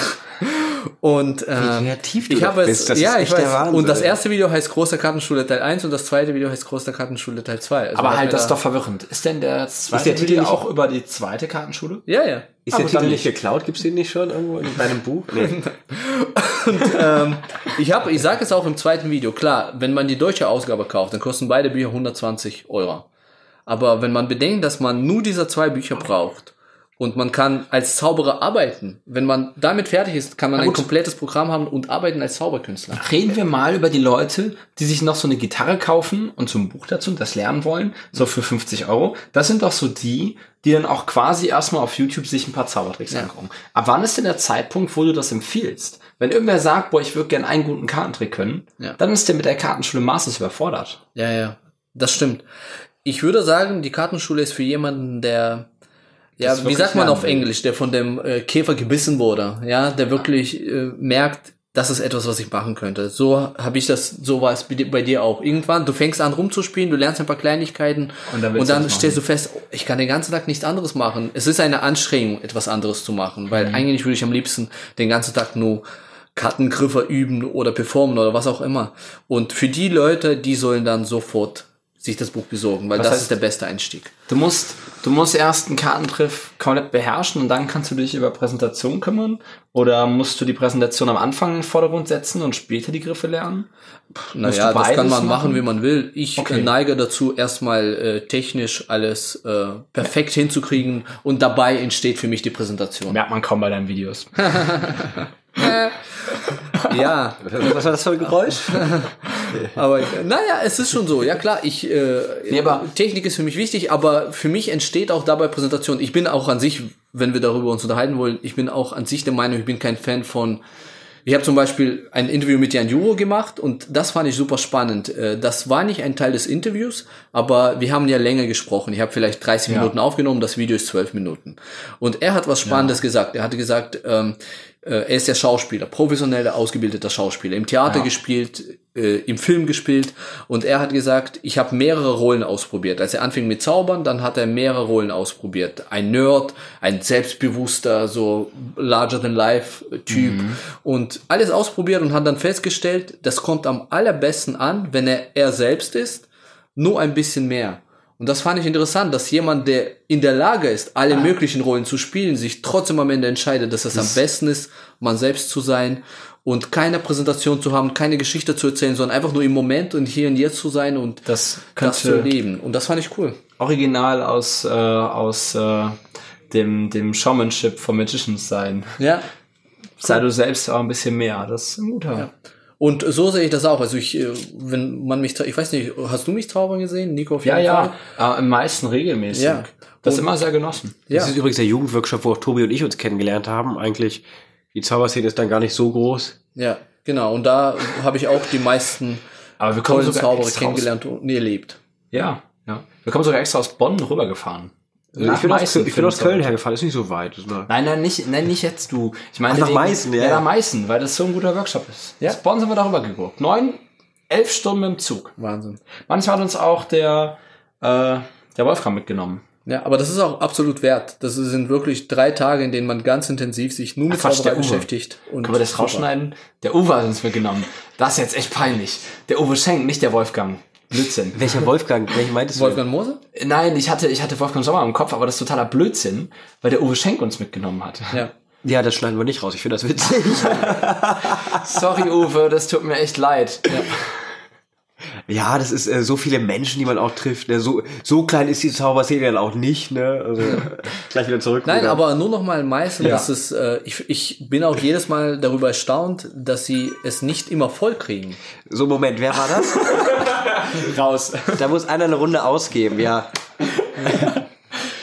Und ähm, kreativ du ich habe es. Das ja, ist ich weiß. Und das erste Video heißt Große Kartenschule Teil 1 und das zweite Video heißt Große Kartenschule Teil 2. Also aber halt, das ist da- doch verwirrend. Ist denn der zweite der Titel auch über die zweite Kartenschule? Ja, ja. Ist Aber der Titel nicht geklaut? Gibt's den nicht schon irgendwo in deinem Buch? Nee. [LAUGHS] ähm, ich habe, ich sage es auch im zweiten Video, klar, wenn man die deutsche Ausgabe kauft, dann kosten beide Bücher 120 Euro. Aber wenn man bedenkt, dass man nur diese zwei Bücher braucht und man kann als Zauberer arbeiten, wenn man damit fertig ist, kann man ein komplettes Programm haben und arbeiten als Zauberkünstler. Reden wir mal über die Leute, die sich noch so eine Gitarre kaufen und so ein Buch dazu und das lernen wollen, so für 50 Euro. Das sind doch so die, die dann auch quasi erstmal auf YouTube sich ein paar Zaubertricks Ja. angucken. Ab wann ist denn der Zeitpunkt, wo du das empfiehlst? Wenn irgendwer sagt, boah, ich würde gerne einen guten Kartentrick können, Ja. dann ist der mit der Kartenschule maßlos überfordert. Ja, ja, das stimmt. Ich würde sagen, die Kartenschule ist für jemanden, der, ja, wie sagt man auf. Englisch, der von dem äh, Käfer gebissen wurde, ja, der wirklich äh, merkt, das ist etwas, was ich machen könnte. So habe ich das, so war es bei dir- auch. Irgendwann, du fängst an rumzuspielen, du lernst ein paar Kleinigkeiten Und dann und dann stellst du fest, oh, ich kann den ganzen Tag nichts anderes machen. Es ist eine Anstrengung, etwas anderes zu machen, weil Mhm. eigentlich würde ich am liebsten den ganzen Tag nur Kartengriffe üben oder performen oder was auch immer. Und für die Leute, die sollen dann sofort sich das Buch besorgen, weil Was das heißt- ist der beste Einstieg. Du musst, du musst erst einen Kartentriff komplett beherrschen und dann kannst du dich über Präsentation kümmern? Oder musst du die Präsentation am Anfang in den Vordergrund setzen und später die Griffe lernen? Naja, das kann man machen, machen? wie man will. Ich Okay. äh, neige dazu, erstmal äh, technisch alles äh, perfekt hinzukriegen und dabei entsteht für mich die Präsentation. Merkt man kaum bei deinen Videos. [LAUGHS] Ja, Was war das für ein Geräusch? [LAUGHS] [LAUGHS] aber naja, es ist schon so. Ja klar, ich äh, Nee, Technik ist für mich wichtig, aber für mich entsteht auch dabei Präsentation. Ich bin auch an sich, wenn wir darüber uns unterhalten wollen, ich bin auch an sich der Meinung, ich bin kein Fan von ich habe zum Beispiel ein Interview mit Jan Juro gemacht und das fand ich super spannend. Äh, Das war nicht ein Teil des Interviews, aber wir haben ja länger gesprochen. Ich habe vielleicht 30 Ja. Minuten aufgenommen, das Video ist 12 Minuten. Und er hat was Spannendes gesagt. Er hatte gesagt, ähm, äh, er ist ja Schauspieler, professioneller, ausgebildeter Schauspieler, im Theater Ja. gespielt, äh, im Film gespielt und er hat gesagt, ich habe mehrere Rollen ausprobiert. Als er anfing mit Zaubern, dann hat er mehrere Rollen ausprobiert. Ein Nerd, ein selbstbewusster, so larger than life Typ und alles ausprobiert und hat dann festgestellt, das kommt am allerbesten an, wenn er er selbst ist, nur ein bisschen mehr. Und das fand ich interessant, dass jemand, der in der Lage ist, alle möglichen Rollen zu spielen, sich trotzdem am Ende entscheidet, dass es am besten ist, man selbst zu sein und keine Präsentation zu haben, keine Geschichte zu erzählen, sondern einfach nur im Moment und hier und jetzt zu sein und Das das zu erleben. Und das fand ich cool. original aus, äh, aus äh, dem, dem Showmanship von Magicians sein. Ja. Sei du selbst auch ein bisschen mehr. Das ist ein guter. Und so sehe ich das auch. Also ich, äh, wenn man mich, ich weiß nicht, hast du mich zaubern gesehen, Nico? Auf Ja, jeden ja, Fall? aber am meisten regelmäßig. Ja. Das Und- immer sehr genossen. Ja. Das ist übrigens der Jugendworkshop, wo auch Tobi und ich uns kennengelernt haben. Eigentlich, die Zauberszene ist dann gar nicht so groß. Ja, genau. Und da habe ich auch die meisten Aber wir kommen tollen Zauberer kennengelernt und erlebt. Aus, ja, ja. Wir kommen sogar extra aus Bonn rübergefahren. Also Nach ich bin, aus, Meißen ich für bin aus Köln hergefahren, ist nicht so weit. Nein, nein, nicht, nein, nicht jetzt du. Ich meine Ach, nach wegen- Meißen, ja, Ja, nach Meißen, weil das so ein guter Workshop ist. Ja. Aus sind wir darüber geguckt. Neun, elf Stunden dem Zug. Wahnsinn. Manchmal hat uns auch der, äh, der Wolfram mitgenommen. Ja, aber das ist auch absolut wert. Das sind wirklich drei Tage, in denen man ganz intensiv sich nur mit Ach, Quatsch, beschäftigt. Und Können wir das rausschneiden? Der Uwe hat uns mitgenommen. Das ist jetzt echt peinlich. Der Uwe Schenk, nicht der Wolfgang. Blödsinn. Welcher Wolfgang? Welchen meintest du? Wolfgang Moser? Nein, ich hatte, ich hatte Wolfgang Sommer im Kopf, aber das ist totaler Blödsinn, weil der Uwe Schenk uns mitgenommen hat. Ja. Ja, das schneiden wir nicht raus. Ich finde das witzig. [LAUGHS] Sorry, Uwe, das tut mir echt leid. ja, das ist äh, so viele Menschen, die man auch trifft. Ne? So, so klein ist die Zauberszene dann auch nicht. Ne? Also, gleich wieder zurück. Nein, wieder. aber nur noch mal Meißen, Ja. das ist, äh, ich, ich bin auch jedes Mal darüber erstaunt, dass sie es nicht immer voll kriegen. So, Moment, wer war das? [LAUGHS] [LAUGHS] Raus. da muss einer eine Runde ausgeben, ja.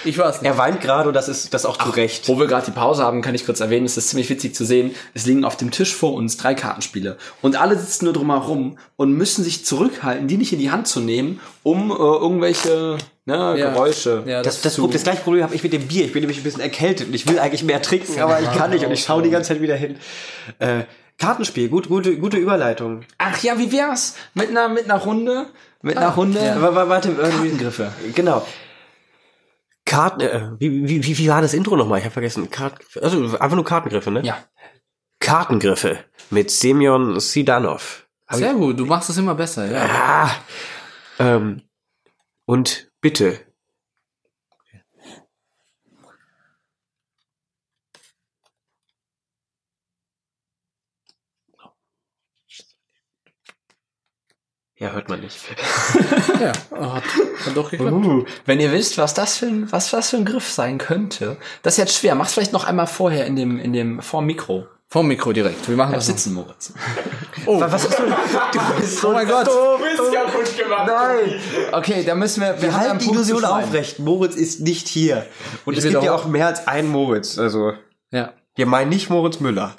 Ich weiß nicht. Er weint gerade und das ist das auch zu Recht. Wo wir gerade die Pause haben, kann ich kurz erwähnen, es ist ziemlich witzig zu sehen. Es liegen auf dem Tisch vor uns drei Kartenspiele und alle sitzen nur drumherum und müssen sich zurückhalten, die nicht in die Hand zu nehmen, um äh, irgendwelche ne, Ja. Geräusche. Ja, Das, das, das gleiche Problem habe ich mit dem Bier. Ich bin nämlich ein bisschen erkältet und ich will eigentlich mehr trinken, aber ich kann nicht und ich schaue die ganze Zeit wieder hin. Äh, Kartenspiel, gut, gute, gute Überleitung. Ach ja, wie wär's mit einer mit einer Runde, mit einer Runde Wa- wa- Warte, äh, Kartengriffe. Genau. Karten, äh, wie, wie, wie, wie war das Intro nochmal? Ich habe vergessen. Kart, also einfach nur Kartengriffe, ne? Ja. Kartengriffe mit Semyon Sidanov. Sehr gut, du machst es immer besser, ja. Ah, ähm, und bitte. Ja, hört man nicht. [LAUGHS] Ja, [LAUGHS] hat, hat doch geklappt. Uh, wenn ihr wisst, was das für ein, was das für ein Griff sein könnte, das ist jetzt schwer. Mach's vielleicht noch einmal vorher in dem, in dem, vor dem Mikro. Vom Mikro direkt. Wir machen Bleib das noch. sitzen, Moritz. [LAUGHS] Oh. Was hast du? Du bist so Oh mein Gott. bist ja gut gemacht. Nein. Okay, da müssen wir, wir Wir halten die Illusion aufrecht. Moritz ist nicht hier. Und Ich es gibt ja auch mehr als einen Moritz. Also, Ja. wir meinen nicht Moritz Müller.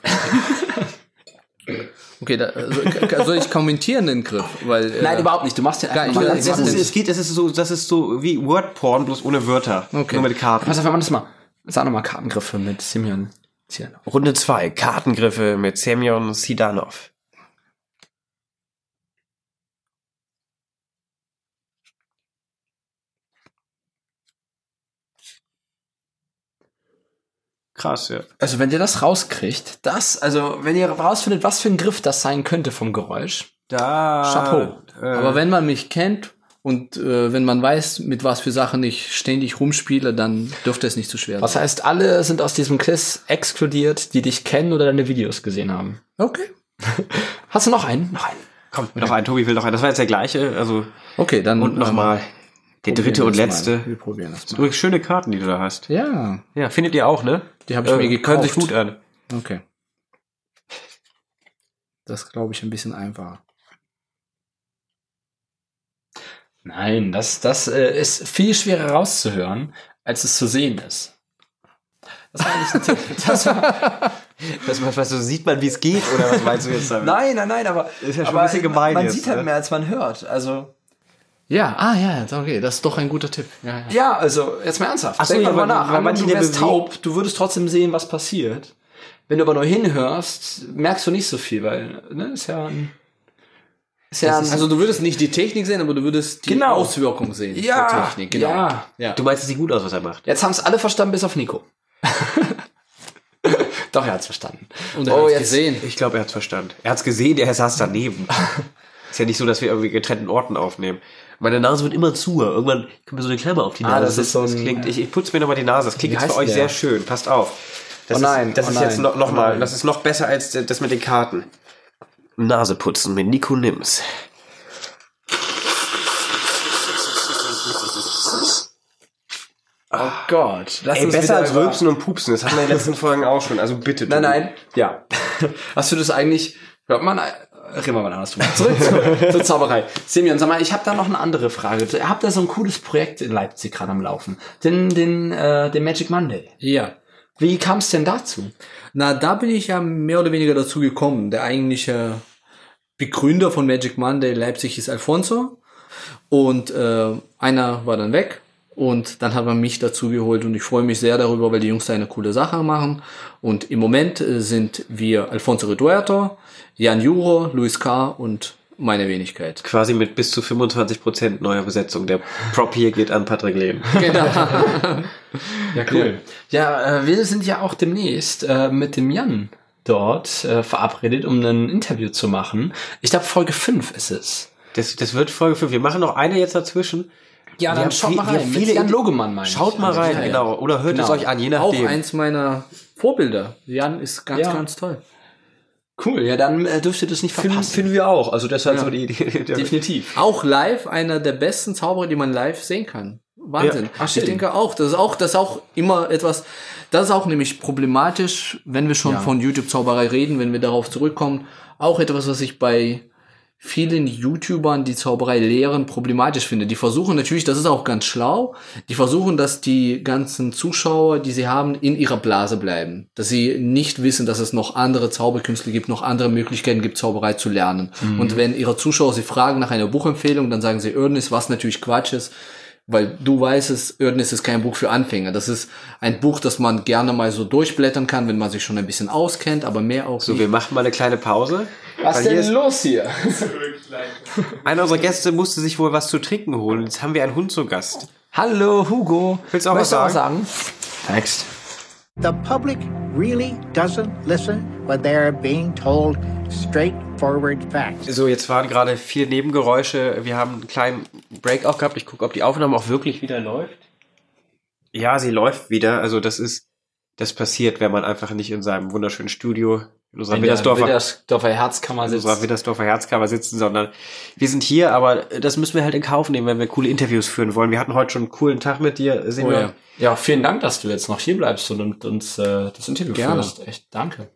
Okay, da, also, k- soll ich kommentieren den Griff? Weil, äh, Nein, überhaupt nicht. Du machst den einfach mal Das ist, es geht, das ist so, das ist so wie Wordporn, bloß ohne Wörter. Okay. Nur mit Karten. Pass auf, wir machen das mal. Sag nochmal Kartengriffe mit Simeon. Simeon. Runde zwei Kartengriffe mit Semyon Sidanov. Krass, ja. Also wenn ihr das rauskriegt, das, also wenn ihr rausfindet, was für ein Griff das sein könnte vom Geräusch. Da. Chapeau. Äh, Aber wenn man mich kennt und äh, wenn man weiß, mit was für Sachen ich ständig rumspiele, dann dürfte es nicht zu schwer Was sein. heißt, alle sind aus diesem Quiz exkludiert, die dich kennen oder deine Videos gesehen haben. Okay. [LAUGHS] Hast du noch einen? Noch einen. Komm, noch ein, Tobi will noch ein. Das war jetzt der gleiche. Also, Okay, dann und nochmal der dritte und letzte. Mal. Wir probieren das mal. Übrigens schöne Karten, die du da hast. Ja, Ja, findet ihr auch, ne? die habe ich mir gekauft. Hört sich gut an. Okay. Das glaube ich ein bisschen einfacher. Nein, das, das äh, ist viel schwerer rauszuhören, als es zu sehen ist. Das war. [LAUGHS] Das war, Das, was, was, so sieht man, wie es geht, oder was meinst du jetzt damit? nein, nein, nein, aber, Ist ja schon aber ein bisschen gemein man jetzt, sieht halt ne? mehr, als man hört. Also Ja, ah ja, okay, das ist doch ein guter Tipp. Ja, ja. ja, also jetzt mal ernsthaft. Ach so, Denk ja, mal weil- nach. weil Angenommen, manche du wärst bewegt- taub, du würdest trotzdem sehen, was passiert. Wenn du aber nur hinhörst, merkst du nicht so viel, weil ne, ist ja ein, ist ja ein, Also du würdest nicht die Technik sehen, aber du würdest die Genau. Auswirkung sehen ja, der Technik. Genau. ja. ja. Du meinst, es sieht gut aus, was er macht. Jetzt haben es alle verstanden, bis auf Nico. [LAUGHS] Doch, er hat's verstanden. Und er Oh, hat's jetzt- gesehen. Ich glaube, er hat's verstanden. Er hat's gesehen, er saß daneben. [LAUGHS] ist ja nicht so, dass wir irgendwie getrennten Orten aufnehmen. Meine Nase wird immer zu. Irgendwann kommt mir so eine Klammer auf die Ah, Nase. das ist so ein- klingt, ich, ich putze mir nochmal die Nase. Das klingt jetzt für euch der? sehr schön. Passt auf. Das Oh nein, ist, das oh ist jetzt nein, noch, oh mal, das ist noch besser als das mit den Karten. Nase putzen mit Nico Nims. Oh Gott. Lass Ey, besser als Rülpsen und Pupsen. Das hatten wir in den letzten Folgen auch schon. Also bitte. Nein, nein. Ja. [LAUGHS] Hast du das eigentlich, hört man, reden wir mal anders drüber. Zurück zur, zur Zauberei. Simeon, sag mal, ich habe da noch eine andere Frage. Ihr habt da so ein cooles Projekt in Leipzig gerade am Laufen. Den, den, äh, den Magic Monday. Ja. Wie kam es denn dazu? Na, da bin ich ja mehr oder weniger dazu gekommen. Der eigentliche Begründer von Magic Monday Leipzig ist Alfonso. Und äh, einer war dann weg. Und dann hat man mich dazu geholt und ich freue mich sehr darüber, weil die Jungs da eine coole Sache machen. Und im Moment äh, sind wir Alfonso Reduerto, Jan Juro, Luis K. und meine Wenigkeit. Quasi mit bis zu 25% neuer Besetzung. Der Prop hier geht an Patrick Lehn. [LAUGHS] Genau. Ja, cool. Ja, äh, wir sind ja auch demnächst äh, mit dem Jan dort verabredet, um ein Interview zu machen. Ich glaube, Folge 5 ist es. Das, das wird Folge 5. Wir machen noch eine jetzt dazwischen. Ja, dann schaut viel- mal rein. viele Jan Logemann meine Schaut ich. mal rein, Ja, genau. Oder hört es Genau. euch an, je Auch nachdem. eins meiner Vorbilder. Jan ist ganz, Ja. ganz toll. Cool, ja, dann äh, dürft ihr das nicht Finden, verpassen. finden wir auch. Also deshalb Ja. so die Idee. Definitiv. Auch live einer der besten Zauberer, die man live sehen kann. Wahnsinn. Ja. Ach, ich denke auch, das ist auch, das ist auch immer etwas, das ist auch nämlich problematisch, wenn wir schon Ja. von YouTube-Zauberei reden, wenn wir darauf zurückkommen. Auch etwas, was ich bei vielen YouTubern, die Zauberei lehren, problematisch finde. Die versuchen natürlich, das ist auch ganz schlau, die versuchen, dass die ganzen Zuschauer, die sie haben, in ihrer Blase bleiben. Dass sie nicht wissen, dass es noch andere Zauberkünstler gibt, noch andere Möglichkeiten gibt, Zauberei zu lernen. Mhm. Und wenn ihre Zuschauer sie fragen nach einer Buchempfehlung, dann sagen sie Erdnis, was natürlich Quatsch ist, weil du weißt es, Erdnis ist kein Buch für Anfänger. Das ist ein Buch, das man gerne mal so durchblättern kann, wenn man sich schon ein bisschen auskennt, aber mehr auch So, nicht. wir machen mal eine kleine Pause. Was denn ist los hier? Einer unserer Gäste musste sich wohl was zu trinken holen. Jetzt haben wir einen Hund zu Gast. Hallo, Hugo. Willst du auch was sagen? sagen? Next. The public really doesn't listen when they're being told straightforward facts. So, jetzt waren gerade vier Nebengeräusche. Wir haben einen kleinen Break auch gehabt. Ich gucke, ob die Aufnahme auch wirklich wieder läuft. Ja, sie läuft wieder. Also das ist, das passiert, wenn man einfach nicht in seinem wunderschönen Studio Widdersdorfer, Widdersdorfer Herzkammer sitzen. Widdersdorfer Herzkammer sitzen, sondern wir sind hier, aber das müssen wir halt in Kauf nehmen, wenn wir coole Interviews führen wollen. Wir hatten heute schon einen coolen Tag mit dir, Simon. Oh ja. ja, vielen Dank, dass du jetzt noch hier bleibst und uns äh, das Interview Gerne. führst. Echt, danke.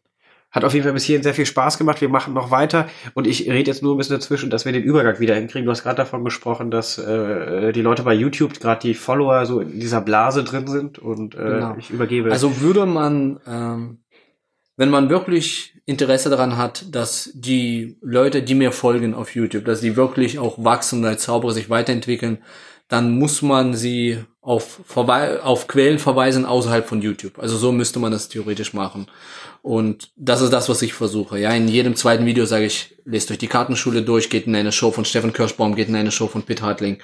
Hat auf jeden Fall bis hierhin sehr viel Spaß gemacht. Wir machen noch weiter und ich rede jetzt nur ein bisschen dazwischen, dass wir den Übergang wieder hinkriegen. Du hast gerade davon gesprochen, dass äh, die Leute bei YouTube, gerade die Follower, so in dieser Blase drin sind und äh, genau. ich übergebe. Also würde man, ähm, wenn man wirklich Interesse daran hat, dass die Leute, die mir folgen auf YouTube, dass die wirklich auch wachsen als Zauberer sich weiterentwickeln, dann muss man sie auf, auf Quellen verweisen außerhalb von YouTube. Also so müsste man das theoretisch machen. Und das ist das, was ich versuche. Ja, in jedem zweiten Video sage ich, lest euch die Kartenschule durch, geht in eine Show von Stefan Kirschbaum, geht in eine Show von Pitt Hartling.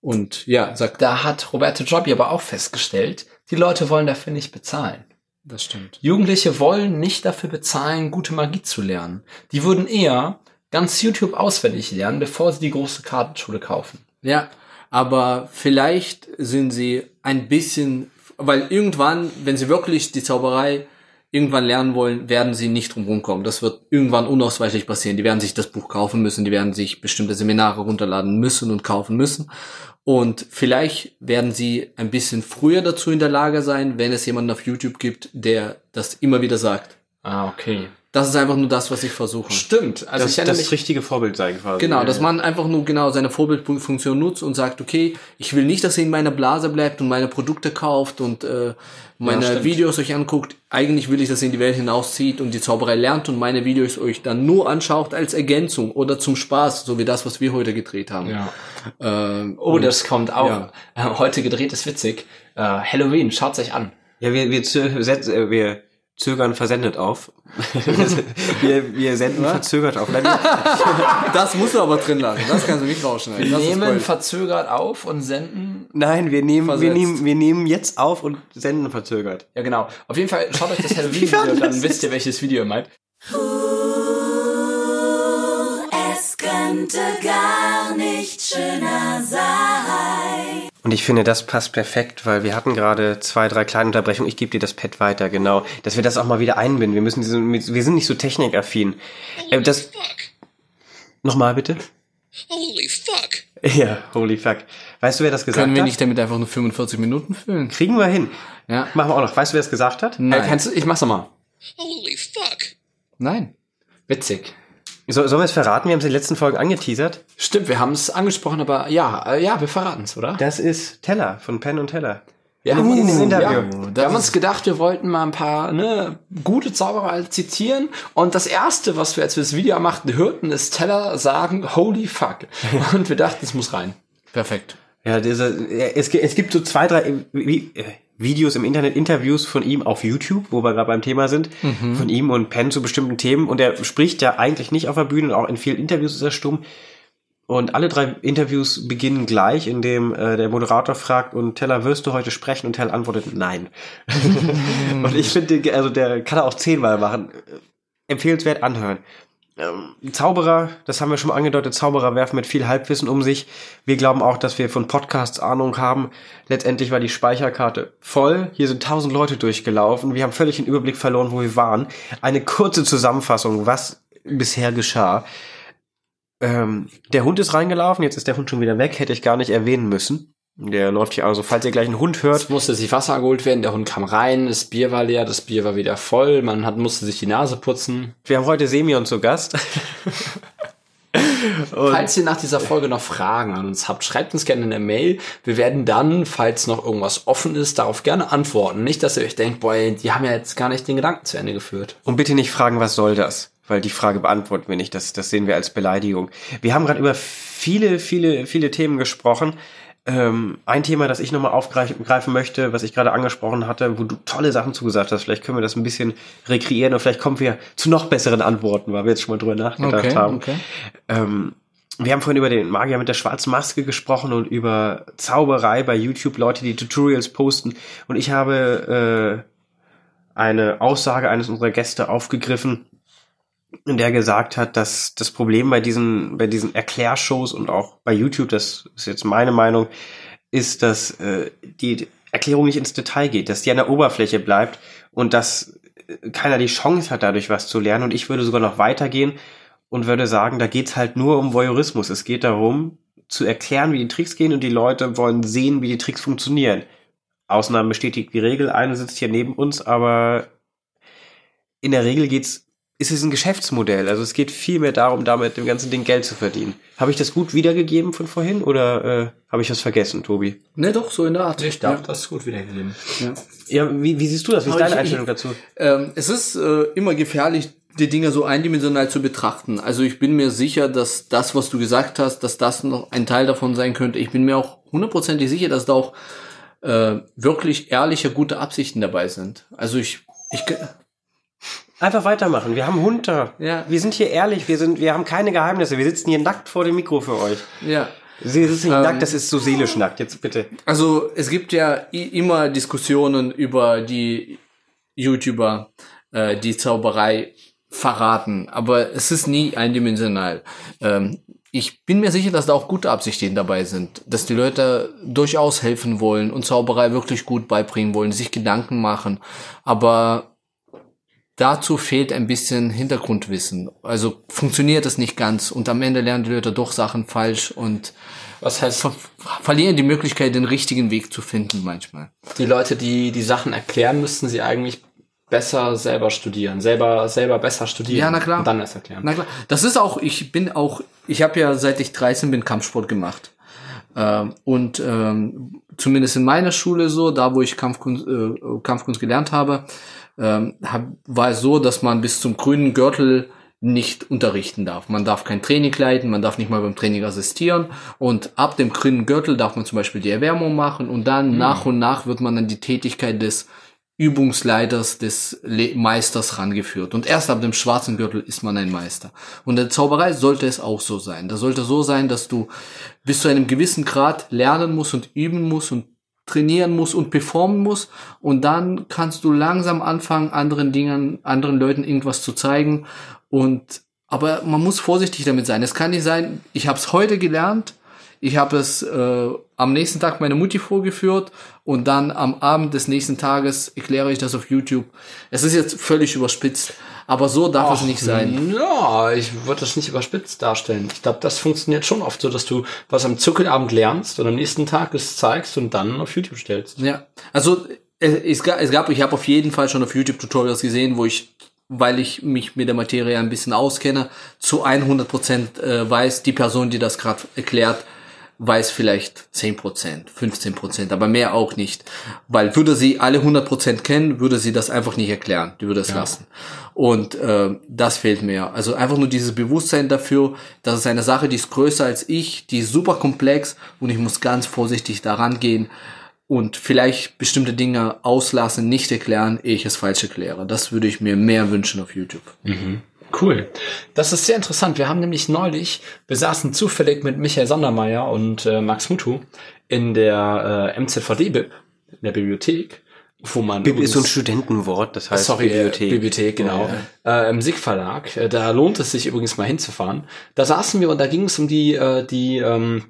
Und ja, sagt. Da hat Roberto Jobbi aber auch festgestellt, die Leute wollen dafür nicht bezahlen. Das stimmt. Jugendliche wollen nicht dafür bezahlen, gute Magie zu lernen. Die würden eher ganz YouTube auswendig lernen, bevor sie die große Kartenschule kaufen. Ja, aber vielleicht sind sie ein bisschen, weil irgendwann, wenn sie wirklich die Zauberei irgendwann lernen wollen, werden sie nicht drum rumkommen. Das wird irgendwann unausweichlich passieren. Die werden sich das Buch kaufen müssen, die werden sich bestimmte Seminare runterladen müssen und kaufen müssen. Und vielleicht werden sie ein bisschen früher dazu in der Lage sein, wenn es jemanden auf YouTube gibt, der das immer wieder sagt. Ah, okay. Das ist einfach nur das, was ich versuche. Stimmt. Also das, ich das mich, richtige Vorbild sein quasi. Genau, dass man einfach nur genau seine Vorbildfunktion nutzt und sagt, okay, ich will nicht, dass ihr in meiner Blase bleibt und meine Produkte kauft und äh, meine ja, Videos euch anguckt. Eigentlich will ich, dass ihr in die Welt hinauszieht und die Zauberei lernt und meine Videos euch dann nur anschaut als Ergänzung oder zum Spaß, so wie das, was wir heute gedreht haben. Ja. Ähm, oh, das kommt auch. Ja. Äh, heute gedreht ist witzig. Äh, Halloween, schaut's euch an. Ja, wir, wir, wir, wir zögern versendet auf. [LAUGHS] wir, wir senden Was? verzögert auf. [LAUGHS] Das musst du aber drin lassen. Das kannst du nicht rausschneiden. Wir das nehmen verzögert auf und senden. Nein, wir nehmen, wir nehmen, wir nehmen jetzt auf und senden verzögert. Ja, genau. Auf jeden Fall schaut euch das [LAUGHS] Halloween-Video, dann wisst ihr, welches Video ihr meint. Es könnte gar nicht schöner sein. Und ich finde, das passt perfekt, weil wir hatten gerade zwei, drei kleine Unterbrechungen. Ich gebe dir das Pad weiter, genau. Dass wir das auch mal wieder einbinden. Wir müssen diese, wir sind nicht so technikaffin. Äh, das, nochmal bitte. Holy fuck. [LAUGHS] Ja, holy fuck. Weißt du, wer das gesagt hat? Können wir nicht damit einfach nur 45 Minuten füllen? Kriegen wir hin. Ja. Machen wir auch noch. Weißt du, wer das gesagt hat? Nein. Äh, kannst du, ich mach's nochmal. Holy fuck. Nein. Witzig. So, sollen wir es verraten? Wir haben es in den letzten Folgen angeteasert. Stimmt, wir haben es angesprochen, aber ja, äh, ja, wir verraten es, oder? Das ist Teller von Penn und Teller. Wir haben, uns, uh, ja, wir haben uns gedacht, wir wollten mal ein paar ne, gute Zauberer zitieren. Und das erste, was wir, als wir das Video machten, hörten, ist Teller sagen, holy fuck. [LAUGHS] Und wir dachten, es muss rein. Perfekt. Ja, dieser, es, es gibt so zwei, drei wie, äh, Videos im Internet, Interviews von ihm auf YouTube, wo wir gerade beim Thema sind, mhm. von ihm und Penn zu bestimmten Themen. Und er spricht ja eigentlich nicht auf der Bühne und auch in vielen Interviews ist er stumm. Und alle drei Interviews beginnen gleich, indem äh, der Moderator fragt, und Teller, wirst du heute sprechen? Und Teller antwortet, nein. [LAUGHS] und ich finde, also der kann er auch zehnmal machen. Empfehlenswert anhören. Ähm, Zauberer, das haben wir schon mal angedeutet, Zauberer werfen mit viel Halbwissen um sich. Wir glauben auch, dass wir von Podcasts Ahnung haben. Letztendlich war die Speicherkarte voll. Hier sind tausend Leute durchgelaufen. Wir haben völlig den Überblick verloren, wo wir waren. Eine kurze Zusammenfassung, was bisher geschah. Ähm, der Hund ist reingelaufen, jetzt ist der Hund schon wieder weg, hätte ich gar nicht erwähnen müssen. Der läuft hier also, falls ihr gleich einen Hund hört. Es musste sich Wasser geholt werden, der Hund kam rein, das Bier war leer, das Bier war wieder voll, man hat, musste sich die Nase putzen. Wir haben heute Semion zu Gast. [LAUGHS] falls ihr nach dieser Folge noch Fragen an uns habt, schreibt uns gerne eine Mail. Wir werden dann, falls noch irgendwas offen ist, darauf gerne antworten. Nicht, dass ihr euch denkt, boah, die haben ja jetzt gar nicht den Gedanken zu Ende geführt. Und bitte nicht fragen, was soll das? Weil die Frage beantworten wir nicht. Das, das sehen wir als Beleidigung. Wir haben gerade über viele, viele, viele Themen gesprochen. Ähm, ein Thema, das ich nochmal aufgreifen möchte, was ich gerade angesprochen hatte, wo du tolle Sachen zugesagt hast. Vielleicht können wir das ein bisschen rekreieren und vielleicht kommen wir zu noch besseren Antworten, weil wir jetzt schon mal drüber nachgedacht Okay, haben. okay. Ähm, wir haben vorhin über den Magier mit der schwarzen Maske gesprochen und über Zauberei bei YouTube, Leute, die Tutorials posten. Und ich habe äh, eine Aussage eines unserer Gäste aufgegriffen, der gesagt hat, dass das Problem bei diesen, bei diesen Erklärshows und auch bei YouTube, das ist jetzt meine Meinung, ist, dass äh, die Erklärung nicht ins Detail geht, dass die an der Oberfläche bleibt und dass äh, keiner die Chance hat, dadurch was zu lernen. Und ich würde sogar noch weitergehen und würde sagen, da geht's halt nur um Voyeurismus. Es geht darum, zu erklären, wie die Tricks gehen und die Leute wollen sehen, wie die Tricks funktionieren. Ausnahmen bestätigt die Regel. Eine sitzt hier neben uns, aber in der Regel geht's, ist es ein Geschäftsmodell. Also es geht viel mehr darum, damit dem ganzen Ding Geld zu verdienen. Habe ich das gut wiedergegeben von vorhin oder äh, habe ich was vergessen, Tobi? Ne, doch, so in der Art. Ich glaube, das ist gut wiedergegeben. Ja. Ja, wie, wie siehst du das? Wie ist Aber deine ich- Einstellung dazu? Ähm, es ist äh, immer gefährlich, die Dinge so eindimensional zu betrachten. Also ich bin mir sicher, dass das, was du gesagt hast, dass das noch ein Teil davon sein könnte. Ich bin mir auch hundertprozentig sicher, dass da auch äh, wirklich ehrliche, gute Absichten dabei sind. Also ich, ich Einfach weitermachen. Wir haben Hund da. Ja. Wir sind hier ehrlich. Wir sind, wir haben keine Geheimnisse. Wir sitzen hier nackt vor dem Mikro für euch. ja. Sie sitzen hier Ähm, nackt. Das ist so seelisch nackt. Jetzt bitte. Also es gibt ja immer Diskussionen über die YouTuber, äh, die Zauberei verraten, aber es ist nie eindimensional. Ähm, ich bin mir sicher, dass da auch gute Absichten dabei sind, dass die Leute durchaus helfen wollen und Zauberei wirklich gut beibringen wollen, sich Gedanken machen, aber dazu fehlt ein bisschen Hintergrundwissen. Also funktioniert es nicht ganz und am Ende lernen die Leute doch Sachen falsch und Was heißt, ver verlieren die Möglichkeit, den richtigen Weg zu finden manchmal. die Leute, die die Sachen erklären, müssten sie eigentlich besser selber studieren, selber selber besser studieren. Ja, na klar. Und dann erst erklären. Na klar, das ist auch, ich bin auch, ich habe ja seit ich 13 bin Kampfsport gemacht. Ähm, und ähm, zumindest in meiner Schule so, da wo ich Kampfkunst, äh, Kampfkunst gelernt habe, ähm, hab, war es so, dass man bis zum grünen Gürtel nicht unterrichten darf. Man darf kein Training leiten, man darf nicht mal beim Training assistieren und ab dem grünen Gürtel darf man zum Beispiel die Erwärmung machen und dann nach und nach wird man an die Tätigkeit des Übungsleiters des Le Meisters rangeführt. Und erst ab dem schwarzen Gürtel ist man ein Meister. Und in der Zauberei sollte es auch so sein. Da sollte so sein, dass du bis zu einem gewissen Grad lernen musst und üben musst und trainieren musst und performen musst. Und dann kannst du langsam anfangen, anderen Dingen, anderen Leuten irgendwas zu zeigen. Und aber man muss vorsichtig damit sein. Es kann nicht sein, ich habe es heute gelernt, ich habe es äh, am nächsten Tag meiner Mutti vorgeführt und dann am Abend des nächsten Tages erkläre ich das auf YouTube. Es ist jetzt völlig überspitzt, aber so darf es nicht sein. Ja, ich würde das nicht überspitzt darstellen. Ich glaube, das funktioniert schon oft so, dass du was am Zirkelabend lernst und am nächsten Tag es zeigst und dann auf YouTube stellst. Ja, also äh, es gab, es gab ich habe auf jeden Fall schon auf YouTube Tutorials gesehen, wo ich weil ich mich mit der Materie ein bisschen auskenne, zu 100% äh, weiß, die Person, die das gerade erklärt, weiß vielleicht 10%, 15%, aber mehr auch nicht. Weil würde sie alle 100% kennen, würde sie das einfach nicht erklären. Die würde es lassen. Und äh, das fehlt mir. Also einfach nur dieses Bewusstsein dafür, dass es eine Sache, die ist größer als ich, die ist super komplex und ich muss ganz vorsichtig daran gehen und vielleicht bestimmte Dinge auslassen, nicht erklären, ehe ich es falsch erkläre. Das würde ich mir mehr wünschen auf YouTube. Cool. Das ist sehr interessant. Wir haben nämlich neulich, wir saßen zufällig mit Michael Sondermeier und äh, Max Mutu in der äh, MZVD-Bib, in der Bibliothek, wo man Bib ist so ein Studentenwort, das heißt Sorry, Bibliothek. Bibliothek. Bibliothek, genau. Äh, Im SIG Verlag. Äh, Da lohnt es sich übrigens mal hinzufahren. Da saßen wir und da ging es um die, äh, die, ähm,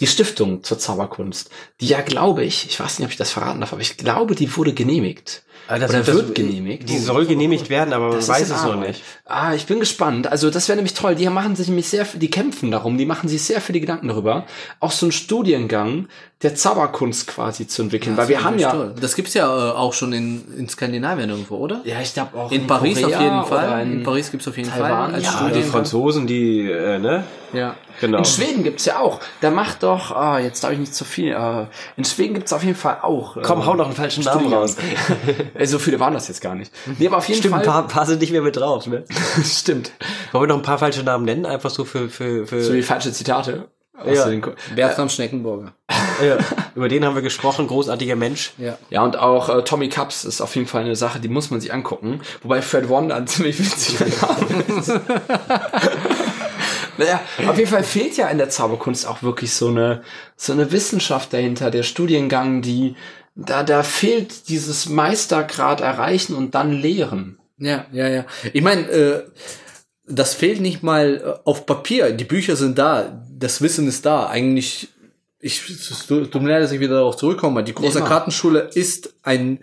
die Stiftung zur Zauberkunst. Die ja, glaube ich, ich weiß nicht, ob ich das verraten darf, aber ich glaube, die wurde genehmigt. Ah, das- Oder das- wird genehmigt. Die soll genehmigt werden, aber man Das weiß ist in es noch nicht. Ah, ich bin gespannt. Also das wäre nämlich toll. Die machen sich nämlich sehr, die kämpfen darum, die machen sich sehr viele Gedanken darüber, auch so einen Studiengang der Zauberkunst quasi zu entwickeln. Weil wir haben ja, Toll. Das gibt's ja äh, auch schon in, in Skandinavien irgendwo, oder? ja, ich glaube auch In Paris Korea auf jeden Fall. In, In, Paris gibt's auf jeden Taiwan. Fall. Als Ja, Ja, die. Franzosen, die, äh, ne? Ja. Genau. In Schweden gibt's ja auch. Da macht doch, ah, jetzt darf ich nicht zu viel. Äh, in Schweden gibt's auf jeden Fall auch. Komm, äh, hau noch einen falschen Namen raus. [LAUGHS] Äh, so viele waren das jetzt gar nicht. Nee, aber auf jeden Stimmt, ein Fall. paar, paar sind nicht mehr mit drauf, ne? [LAUGHS] Stimmt. Wollen wir noch ein paar falsche Namen nennen? Einfach so für, für, für So wie falsche Zitate. Ja. den Bertram Schneckenburger. [LAUGHS] ja, über den haben wir gesprochen, großartiger Mensch. Ja. Ja, und auch äh, Tommy Cups ist auf jeden Fall eine Sache, die muss man sich angucken. Wobei Fred Wonder ein ziemlich witziger [LAUGHS] Name ist. naja, auf jeden Fall fehlt ja in der Zauberkunst auch wirklich so eine, so eine Wissenschaft dahinter, der Studiengang, die, da, da fehlt dieses Meistergrad erreichen und dann lehren. Ja, ja, ja. Ich meine, äh, das fehlt nicht mal äh, auf Papier. Die Bücher sind da, das Wissen ist da. Eigentlich, ich, tut mir leid, dass ich wieder darauf zurückkomme. Die große Immer. Kartenschule ist ein,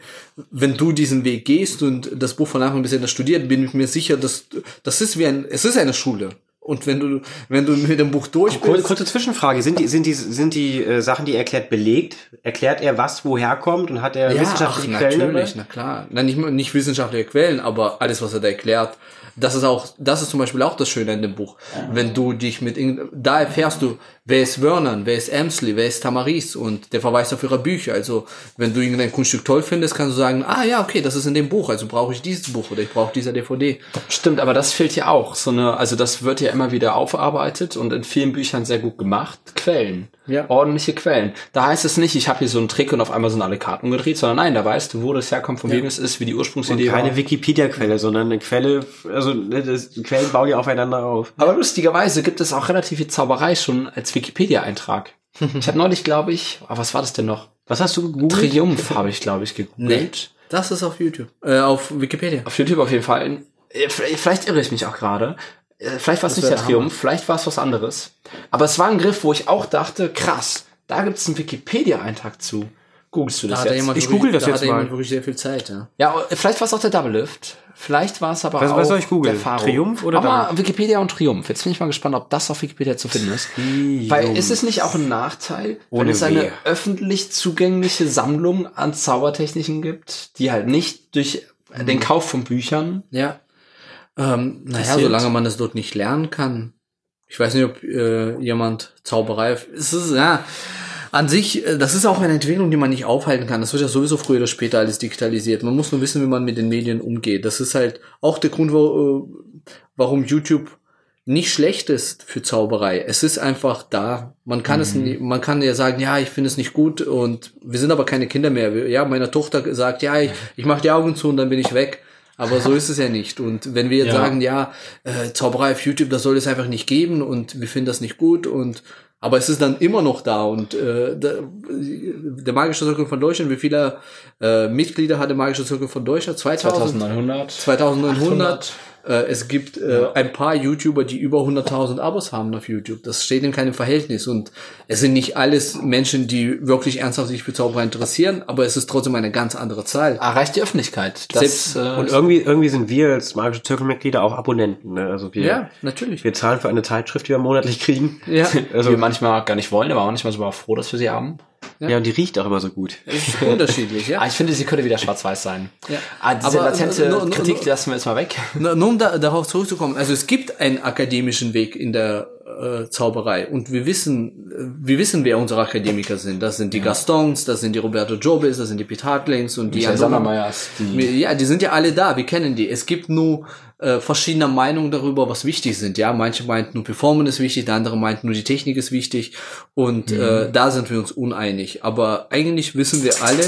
wenn du diesen Weg gehst und das Buch von Anfang bis Ende studiert, bin ich mir sicher, dass das ist wie ein, es ist eine Schule. Und wenn du, wenn du mit dem Buch durch bist, Kurze Zwischenfrage. Sind die, sind die, sind die äh, Sachen, die er erklärt, belegt? Erklärt er, was woher kommt und hat er Ja, ach, wissenschaftliche Quellen? natürlich, dabei? na klar. Na, nicht, nicht wissenschaftliche Quellen, aber alles, was er da erklärt, das ist auch, das ist zum Beispiel auch das Schöne in dem Buch. Wenn du dich mit, da erfährst du, wer ist Vernon, wer ist Emsley, wer ist Tamaris und der verweist auf ihre Bücher. Also, wenn du irgendein Kunststück toll findest, kannst du sagen, ah ja, okay, das ist in dem Buch, also brauche ich dieses Buch oder ich brauche diese DVD. Stimmt, aber das fehlt ja auch. So eine, also das wird ja immer wieder aufarbeitet und in vielen Büchern sehr gut gemacht. Quellen. Ja. Ordentliche Quellen. Da heißt es nicht, ich habe hier so einen Trick und auf einmal sind alle Karten umgedreht, sondern nein, da weißt du, wo das herkommt, von wem es ist, wie die Und Ursprungsidee keine war. Wikipedia-Quelle, sondern eine Quelle, also ne, Quellen bauen ja aufeinander auf. Aber lustigerweise gibt es auch relativ viel Zauberei schon als Wikipedia-Eintrag. ich habe neulich, glaube ich, ah, was war das denn noch? Was hast du gegoogelt? Triumph habe ich, glaube ich, gegoogelt. Das ist auf YouTube, äh, auf Wikipedia. Auf YouTube auf jeden Fall. Äh, Vielleicht irre ich mich auch gerade. Äh, Vielleicht war es nicht der Triumph, vielleicht war es was anderes. Aber es war ein Griff, wo ich auch dachte, krass, da gibt es einen Wikipedia-Eintrag zu. Googlest du Da das er jetzt? jemand Ich google das da jetzt hat er jemand mal. wirklich sehr viel Zeit, ja. Ja, äh, vielleicht war es auch der Double Lift. Vielleicht war es aber Was- auch was soll ich googeln? der Faro. Triumph oder aber Double? Wikipedia und Triumph. Jetzt bin ich mal gespannt, ob das auf Wikipedia zu finden ist. Weil ist es nicht auch ein Nachteil, wenn Ohne es eine Wehe. öffentlich zugängliche Sammlung an Zaubertechniken gibt, die halt nicht durch den Kauf von Büchern Ja. Ähm, naja, solange man es dort nicht lernen kann. Ich weiß nicht, ob äh, jemand Zauberei. Es ist ja an sich, äh, das ist auch eine Entwicklung, die man nicht aufhalten kann. Das wird ja sowieso früher oder später alles digitalisiert. Man muss nur wissen, wie man mit den Medien umgeht. Das ist halt auch der Grund, äh, warum YouTube nicht schlecht ist für Zauberei. Es ist einfach da. Man kann es, nie- man kann ja sagen, ja, ich finde es nicht gut und wir sind aber keine Kinder mehr. Ja, meine Tochter sagt, ja, ich, ich mache die Augen zu und dann bin ich weg. Aber so ist es ja nicht. Und wenn wir jetzt Ja. sagen, ja, äh, Zauberei auf YouTube, das soll es einfach nicht geben und wir finden das nicht gut und aber es ist dann immer noch da und äh, der, der Magische Zirkel von Deutschland, wie viele äh, Mitglieder hat der Magische Zirkel von Deutschland? 2000? 2900. 2900. Äh, es gibt äh, ein paar YouTuber, die über 100.000 Abos haben auf YouTube. Das steht in keinem Verhältnis. Und es sind nicht alles Menschen, die wirklich ernsthaft sich für Zauberei interessieren, aber es ist trotzdem eine ganz andere Zahl. Erreicht die Öffentlichkeit. Das, Selbst- äh, Und irgendwie, irgendwie sind wir als magische Zirkelmitglieder auch Abonnenten. Ne? Also wir, Ja, natürlich. wir zahlen für eine Zeitschrift, die wir monatlich kriegen. Ja. [LAUGHS] Also, wir manchmal gar nicht wollen, aber manchmal sogar froh, dass wir sie haben. Ja, und die riecht auch immer so gut. ist unterschiedlich, ja. [LAUGHS] Ah, ich finde, sie könnte wieder schwarz-weiß sein. Ja. Ah, diese Aber, latente nur- nur- Kritik nur- die lassen wir jetzt mal weg. Na, nur um da, darauf zurückzukommen, also es gibt einen akademischen Weg in der äh, Zauberei und wir wissen, äh, wir wissen, wer unsere Akademiker sind. Das sind die Gastons, das sind die Roberto Jobes, das sind die Pete Hartlings und die anderen. Die- Ja, die sind ja alle da, wir kennen die. Es gibt nur äh, verschiedene Meinungen darüber, was wichtig sind. Ja, manche meinten nur Performance ist wichtig, der andere meint nur die Technik ist wichtig und äh, da sind wir uns uneinig. Aber eigentlich wissen wir alle,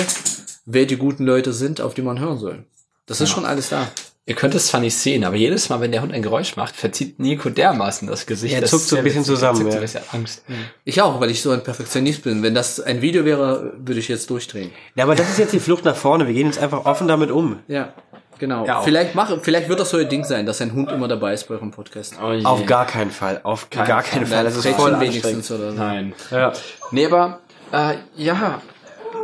wer die guten Leute sind, auf die man hören soll. Das ist schon alles da. Ihr könnt es zwar nicht sehen, aber jedes Mal, wenn der Hund ein Geräusch macht, verzieht Nico dermaßen das Gesicht. Er Das zuckt so ein bisschen zusammen, Er zuckt so ja. ein bisschen Angst. Ich auch, weil ich so ein Perfektionist bin. Wenn das ein Video wäre, würde ich jetzt durchdrehen. Ja, aber das ist jetzt die Flucht nach vorne. Wir gehen jetzt einfach offen damit um. Ja, genau. Ja, vielleicht mache, vielleicht wird das so ein Ding sein, dass ein Hund immer dabei ist bei eurem Podcast. Oh. Auf gar keinen Fall. Auf gar keinen Fall. Das ist voll wenigstens wenigstens. oder so. Nein. Ja. Nee, aber, äh, ja,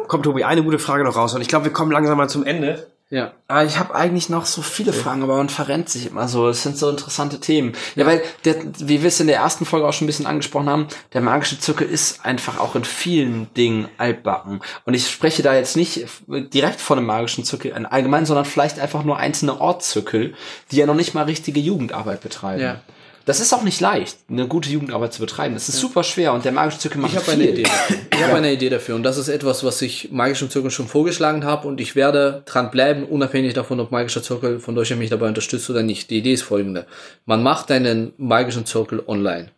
Komm, Tobi, eine gute Frage noch raus. Und ich glaube, wir kommen langsam mal zum Ende. Ja. Ah, ich habe eigentlich noch so viele Fragen, aber man verrennt sich immer so. Es sind so interessante Themen. Ja, weil, der, wie wir es in der ersten Folge auch schon ein bisschen angesprochen haben, der magische Zirkel ist einfach auch in vielen Dingen altbacken. Und ich spreche da jetzt nicht direkt von einem magischen Zirkel in allgemein, sondern vielleicht einfach nur einzelne Ortszirkel, die ja noch nicht mal richtige Jugendarbeit betreiben. Ja. Das ist auch nicht leicht, eine gute Jugendarbeit zu betreiben. Das ist super schwer und der magische Zirkel macht Ich habe viel. eine Idee. Dafür. Ich habe eine Idee dafür und das ist etwas, was ich magischen Zirkel schon vorgeschlagen habe und ich werde dran bleiben, unabhängig davon, ob magischer Zirkel von Deutschland mich dabei unterstützt oder nicht. Die Idee ist folgende: Man macht einen magischen Zirkel online.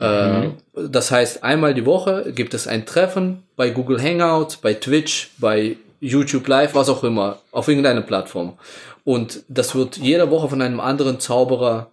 Äh, das heißt, einmal die Woche gibt es ein Treffen bei Google Hangouts, bei Twitch, bei YouTube Live, was auch immer, auf irgendeiner Plattform. Und das wird jede Woche von einem anderen Zauberer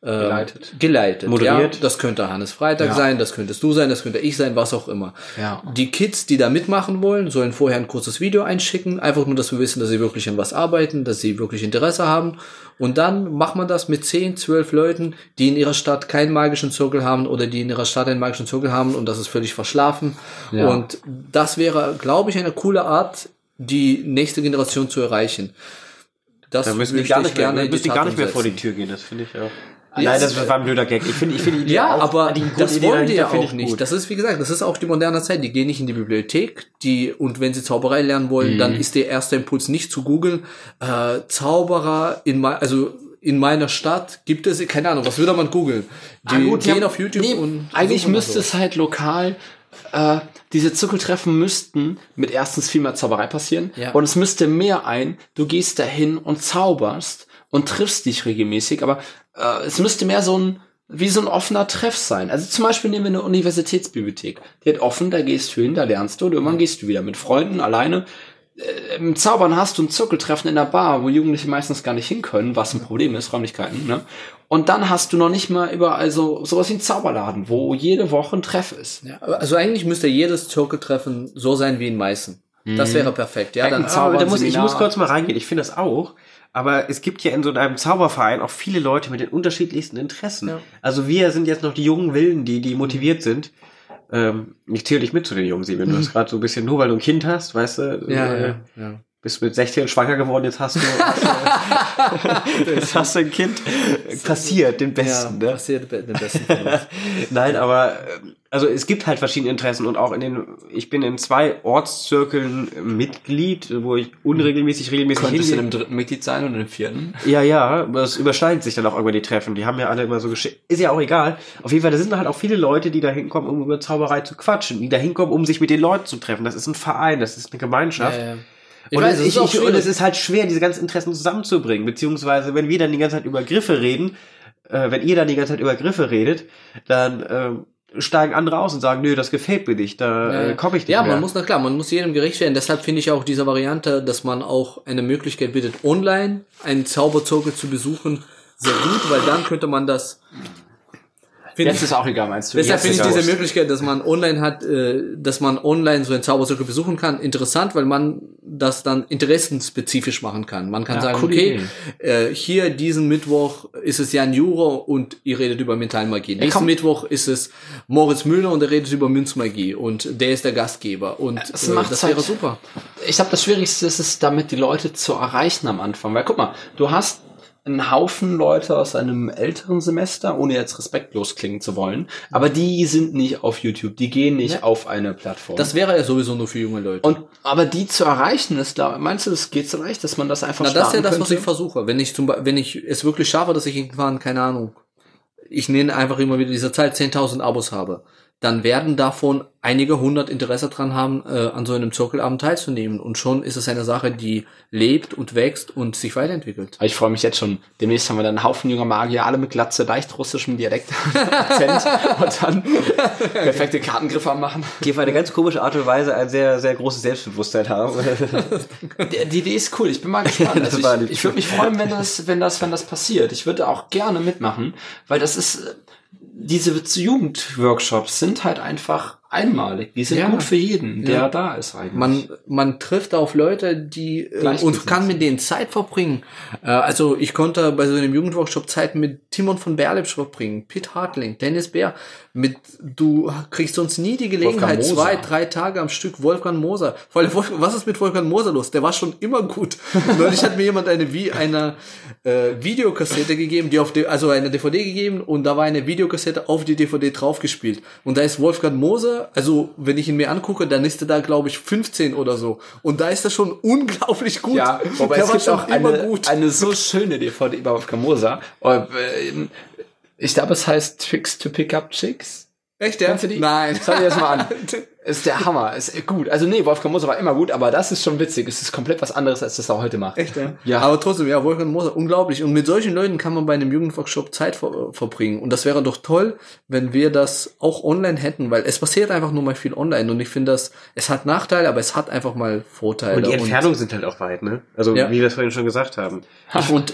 ähm, Geleitet. geleitet. Moderiert. Ja, das könnte Hannes Freitag Ja. sein, das könntest du sein, das könnte ich sein, was auch immer. Ja. Die Kids, die da mitmachen wollen, sollen vorher ein kurzes Video einschicken, einfach nur, dass wir wissen, dass sie wirklich an was arbeiten, dass sie wirklich Interesse haben. Und dann macht man das mit 10, 12 Leuten, die in ihrer Stadt keinen magischen Zirkel haben oder die in ihrer Stadt einen magischen Zirkel haben und das ist völlig verschlafen. Ja. Und das wäre, glaube ich, eine coole Art, die nächste Generation zu erreichen. Das Da müssen die gar ich nicht mehr, die die gar nicht mehr vor die. Tür gehen, das finde ich auch. Ja, Nein, das war ein blöder Gag. Ich finde, ich finde die Idee Ja, auch, aber die das Grundidee wollen die ja auch ich nicht. gut. Das ist, wie gesagt, das ist auch die moderne Zeit. Die gehen nicht in die Bibliothek, die, und wenn sie Zauberei lernen wollen, dann ist der erste Impuls nicht zu googeln, äh, Zauberer in, also, in meiner Stadt gibt es, keine Ahnung, was würde man googeln? Die Ah, gut, gehen ja, auf YouTube nee, und eigentlich müsste es halt lokal äh, diese Zirkeltreffen müssten mit erstens viel mehr Zauberei passieren Ja. und es müsste mehr ein, du gehst dahin und zauberst und triffst dich regelmäßig, aber äh, es müsste mehr so ein wie so ein offener Treff sein. Also zum Beispiel nehmen wir eine Universitätsbibliothek. Die hat offen, da gehst du hin, da lernst du und irgendwann gehst du wieder mit Freunden alleine. Äh, Im Zaubern hast du ein Zirkeltreffen in der Bar, wo Jugendliche meistens gar nicht hin können, was ein Problem ist, Räumlichkeiten. Ne? Und dann hast du noch nicht mal überall so sowas wie ein Zauberladen, wo jede Woche ein Treff ist. Ja, also eigentlich müsste jedes Zirkeltreffen so sein wie in Meißen. Das wäre perfekt. Ja, dann, Zauber- aber da muss, ich muss kurz mal reingehen. Ich finde das auch. Aber es gibt ja in so einem Zauberverein auch viele Leute mit den unterschiedlichsten Interessen. Ja. Also wir sind jetzt noch die jungen Wilden, die, die motiviert sind. Ähm, ich zähle dich mit zu den jungen Sieben. Du [LAUGHS] hast gerade so ein bisschen, nur weil du ein Kind hast, weißt du, ja, äh, ja, ja. Bist mit 16 schwanger geworden, jetzt hast du, du, [LAUGHS] jetzt hast du ein Kind. Passiert, den besten, ja, ne? passiert den besten. [LAUGHS] Nein, aber ähm, also es gibt halt verschiedene Interessen und auch in den, ich bin in zwei Ortszirkeln Mitglied, wo ich unregelmäßig, regelmäßig Könntest du in hingehe. einem dritten Mitglied sein und im vierten? Ja, ja, es überschneidet sich dann auch irgendwann die Treffen. Die haben ja alle immer so geschickt. Ist ja auch egal. Auf jeden Fall, da sind halt auch viele Leute, die da hinkommen, um über Zauberei zu quatschen, die da hinkommen, um sich mit den Leuten zu treffen. Das ist ein Verein, das ist eine Gemeinschaft. Ja, ja. Ich Und, weiß, es, es ich, ich, und es ist halt schwer, diese ganzen Interessen zusammenzubringen. Beziehungsweise, wenn wir dann die ganze Zeit über Griffe reden, äh, wenn ihr dann die ganze Zeit über Griffe redet, dann ähm, steigen andere aus und sagen, nö, das gefällt mir nicht, da äh, komme ich nicht Ja, mehr. man muss, na klar, man muss jedem gerecht werden. Deshalb finde ich auch diese Variante, dass man auch eine Möglichkeit bietet, online einen Zauberzirkel zu besuchen, sehr gut, weil dann könnte man das. Finde Jetzt ist auch egal, meinst du? Deshalb finde ich diese. Möglichkeit, dass man online hat, äh, dass man online so einen Zauberzirkel besuchen kann, interessant, weil man das dann interessenspezifisch machen kann. Man kann Ja, sagen, coole okay, äh, hier diesen Mittwoch ist es Jan Juro und ihr redet über Mentalmagie. Nächsten komm. Mittwoch ist es Moritz Müller und er redet über Münzmagie und der ist der Gastgeber und äh, das halt- wäre super. Ich glaube, das Schwierigste ist es, damit die Leute zu erreichen am Anfang. Weil guck mal, du hast einen Haufen Leute aus einem älteren Semester, ohne jetzt respektlos klingen zu wollen, aber die sind nicht auf YouTube, die gehen nicht Ja. auf eine Plattform. Das wäre ja sowieso nur für junge Leute. und aber die zu erreichen ist, glaub, meinst du, das geht so leicht, dass man das einfach Na, das ist ja das, was könnte? ich versuche. Wenn ich zum Beispiel, wenn ich es wirklich schaffe, dass ich irgendwann, keine Ahnung, ich nenne einfach immer wieder diese Zahl 10.000 Abos habe, dann werden davon einige hundert Interesse dran haben, äh, an so einem Zirkelabend teilzunehmen. Und schon ist es eine Sache, die lebt und wächst und sich weiterentwickelt. Aber Ich freue mich jetzt schon. Demnächst haben wir dann einen Haufen junger Magier, alle mit Glatze, leicht russischem Dialekt, [LAUGHS] Akzent und dann perfekte Kartengriffe am machen. die auf eine ganz komische Art und Weise ein sehr, sehr großes Selbstbewusstsein haben. [LAUGHS] Die, die Idee ist cool. Ich bin mal [LAUGHS] gespannt. Also ich ich würde mich freuen, wenn das, wenn das, wenn das passiert. Ich würde auch gerne mitmachen, weil das ist, diese Jugendworkshops sind halt einfach einmalig. Die sind Ja. gut für jeden, der Ja. da ist eigentlich. Man, man trifft auf Leute, die äh, und kann mit denen Zeit verbringen. Äh, also ich konnte bei so einem Jugendworkshop Zeit mit Timon von Berlipsch verbringen, Pete Hartling, Dennis Bär. Mit du kriegst sonst nie die Gelegenheit, zwei, drei Tage am Stück Wolfgang Moser. Vor allem, was ist mit Wolfgang Moser los? Der war schon immer gut. [LAUGHS] Neulich hat mir jemand eine wie eine äh, Videokassette gegeben, die auf die, also eine DVD gegeben und da war eine Videokassette auf die DVD draufgespielt. Und da ist Wolfgang Moser, also wenn ich ihn mir angucke, dann ist er da glaube ich 15 oder so. Und da ist er schon [LAUGHS] unglaublich gut. Ja, wobei Der es war gibt schon auch eine, eine so schöne DVD über Wolfgang Moser. Äh, Ich glaube, es heißt Tricks to Pick Up Chicks. Echt, ja? Kennst du die? Nein. Schau dir das mal an. [LAUGHS] Ist der Hammer. Ist gut. Also nee, Wolfgang Moser war immer gut, aber das ist schon witzig. Es ist komplett was anderes, als das er heute macht. Echt, ja? Ja. Aber trotzdem, ja, Wolfgang Moser, unglaublich. Und mit solchen Leuten kann man bei einem Jugendworkshop Zeit ver verbringen. Und das wäre doch toll, wenn wir das auch online hätten, weil es passiert einfach nur mal viel online. Und ich finde das, es hat Nachteile, aber es hat einfach mal Vorteile. Und die Entfernungen sind halt auch weit, ne? Also, Ja. wie wir es vorhin schon gesagt haben. Und,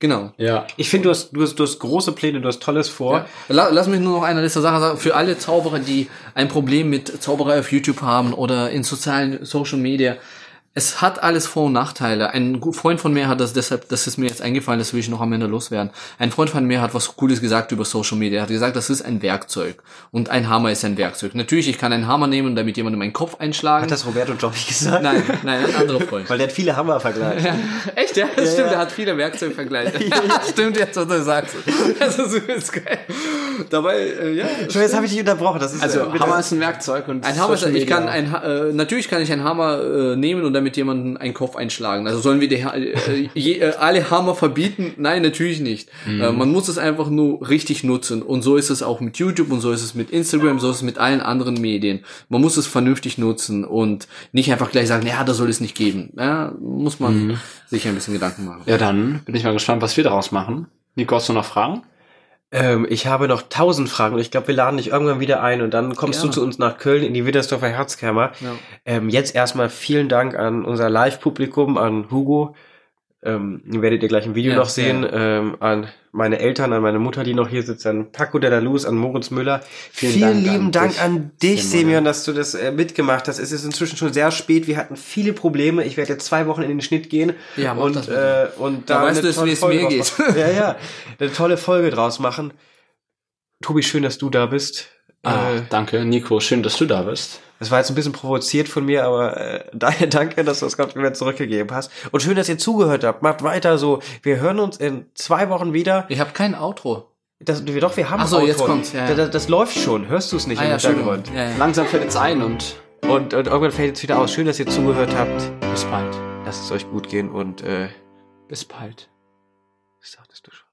genau. Ja. Ich finde, du hast, du, hast, du hast große Pläne, du hast Tolles vor. Ja. La- Lass mich nur noch eine letzte Sache sagen. Für alle Zauberer, die ein Problem mit Zauberei auf YouTube haben oder in sozialen Social Media. Es hat alles Vor- und Nachteile. Ein Freund von mir hat das deshalb, das ist mir jetzt eingefallen, das will ich noch am Ende loswerden. Ein Freund von mir hat was Cooles gesagt über Social Media. Er hat gesagt, das ist ein Werkzeug. Und ein Hammer ist ein Werkzeug. Natürlich, ich kann einen Hammer nehmen und damit jemandem meinen Kopf einschlagen. Hat das Roberto Jobby gesagt? nein, nein, ein anderer Freund. [LAUGHS] Weil der hat viele Hammer-Vergleiche. Echt, ja? Das stimmt, er hat viele Werkzeugvergleiche. [LAUGHS] [LAUGHS] stimmt jetzt, was du sagst. Das ist übelst geil. Dabei, äh, ja. Schon, jetzt habe ich dich unterbrochen. Das ist, Also äh, Hammer ist ein Werkzeug und Ein Hammer, ist- ich kann ein, äh, natürlich kann ich einen Hammer äh, nehmen und damit jemanden einen Kopf einschlagen. Also sollen wir die, äh, je, äh, alle Hammer verbieten? Nein, natürlich nicht. Äh, man muss es einfach nur richtig nutzen. Und so ist es auch mit YouTube und so ist es mit Instagram, so ist es mit allen anderen Medien. Man muss es vernünftig nutzen und nicht einfach gleich sagen, ja, da soll es nicht geben. Ja, muss man sich ein bisschen Gedanken machen. Ja, dann bin ich mal gespannt, was wir daraus machen. Nico, hast du noch Fragen? Ähm, ich habe noch tausend Fragen und ich glaube, wir laden dich irgendwann wieder ein und dann kommst Gerne. du zu uns nach Köln in die Widdersdorfer Herzkammer. Ja. Ähm, jetzt erstmal vielen Dank an unser Live-Publikum, an Hugo. Ähm, werdet ihr gleich im Video Ja, noch sehen. Ähm, an meine Eltern, an meine Mutter, die noch hier sitzt, an Paco de la Luz, an Moritz Müller. Vielen Vielen, Dank lieben an Dank dich, an dich. Semyon, dass du das äh, mitgemacht hast. Es ist inzwischen schon sehr spät. Wir hatten viele Probleme. Ich werde jetzt zwei Wochen in den Schnitt gehen. Ja, mach und, das äh, und Da da weißt eine du wie es Folge mir geht. machen. [LAUGHS] Ja, ja. Eine tolle Folge draus machen. Tobi, schön, dass du da bist. Ah, Äh, danke, Nico. Schön, dass du da bist. Das war jetzt ein bisschen provoziert von mir, aber äh, [LAUGHS] daher danke, dass du das Kompliment zurückgegeben hast. Und schön, dass ihr zugehört habt. Macht weiter so. Wir hören uns in zwei Wochen wieder. Ich habe kein Outro. Das, wir, doch, wir haben Ach so, Outro. jetzt kommt's, ja, ja. Das, das läuft schon. Hörst du es nicht Ah im ja, Hintergrund? Ja, ja. Langsam fällt es ein und Und, und irgendwann fällt es wieder aus. Schön, dass ihr zugehört habt. bis bald. Lasst es euch gut gehen und äh, Bis bald. was sagtest du schon?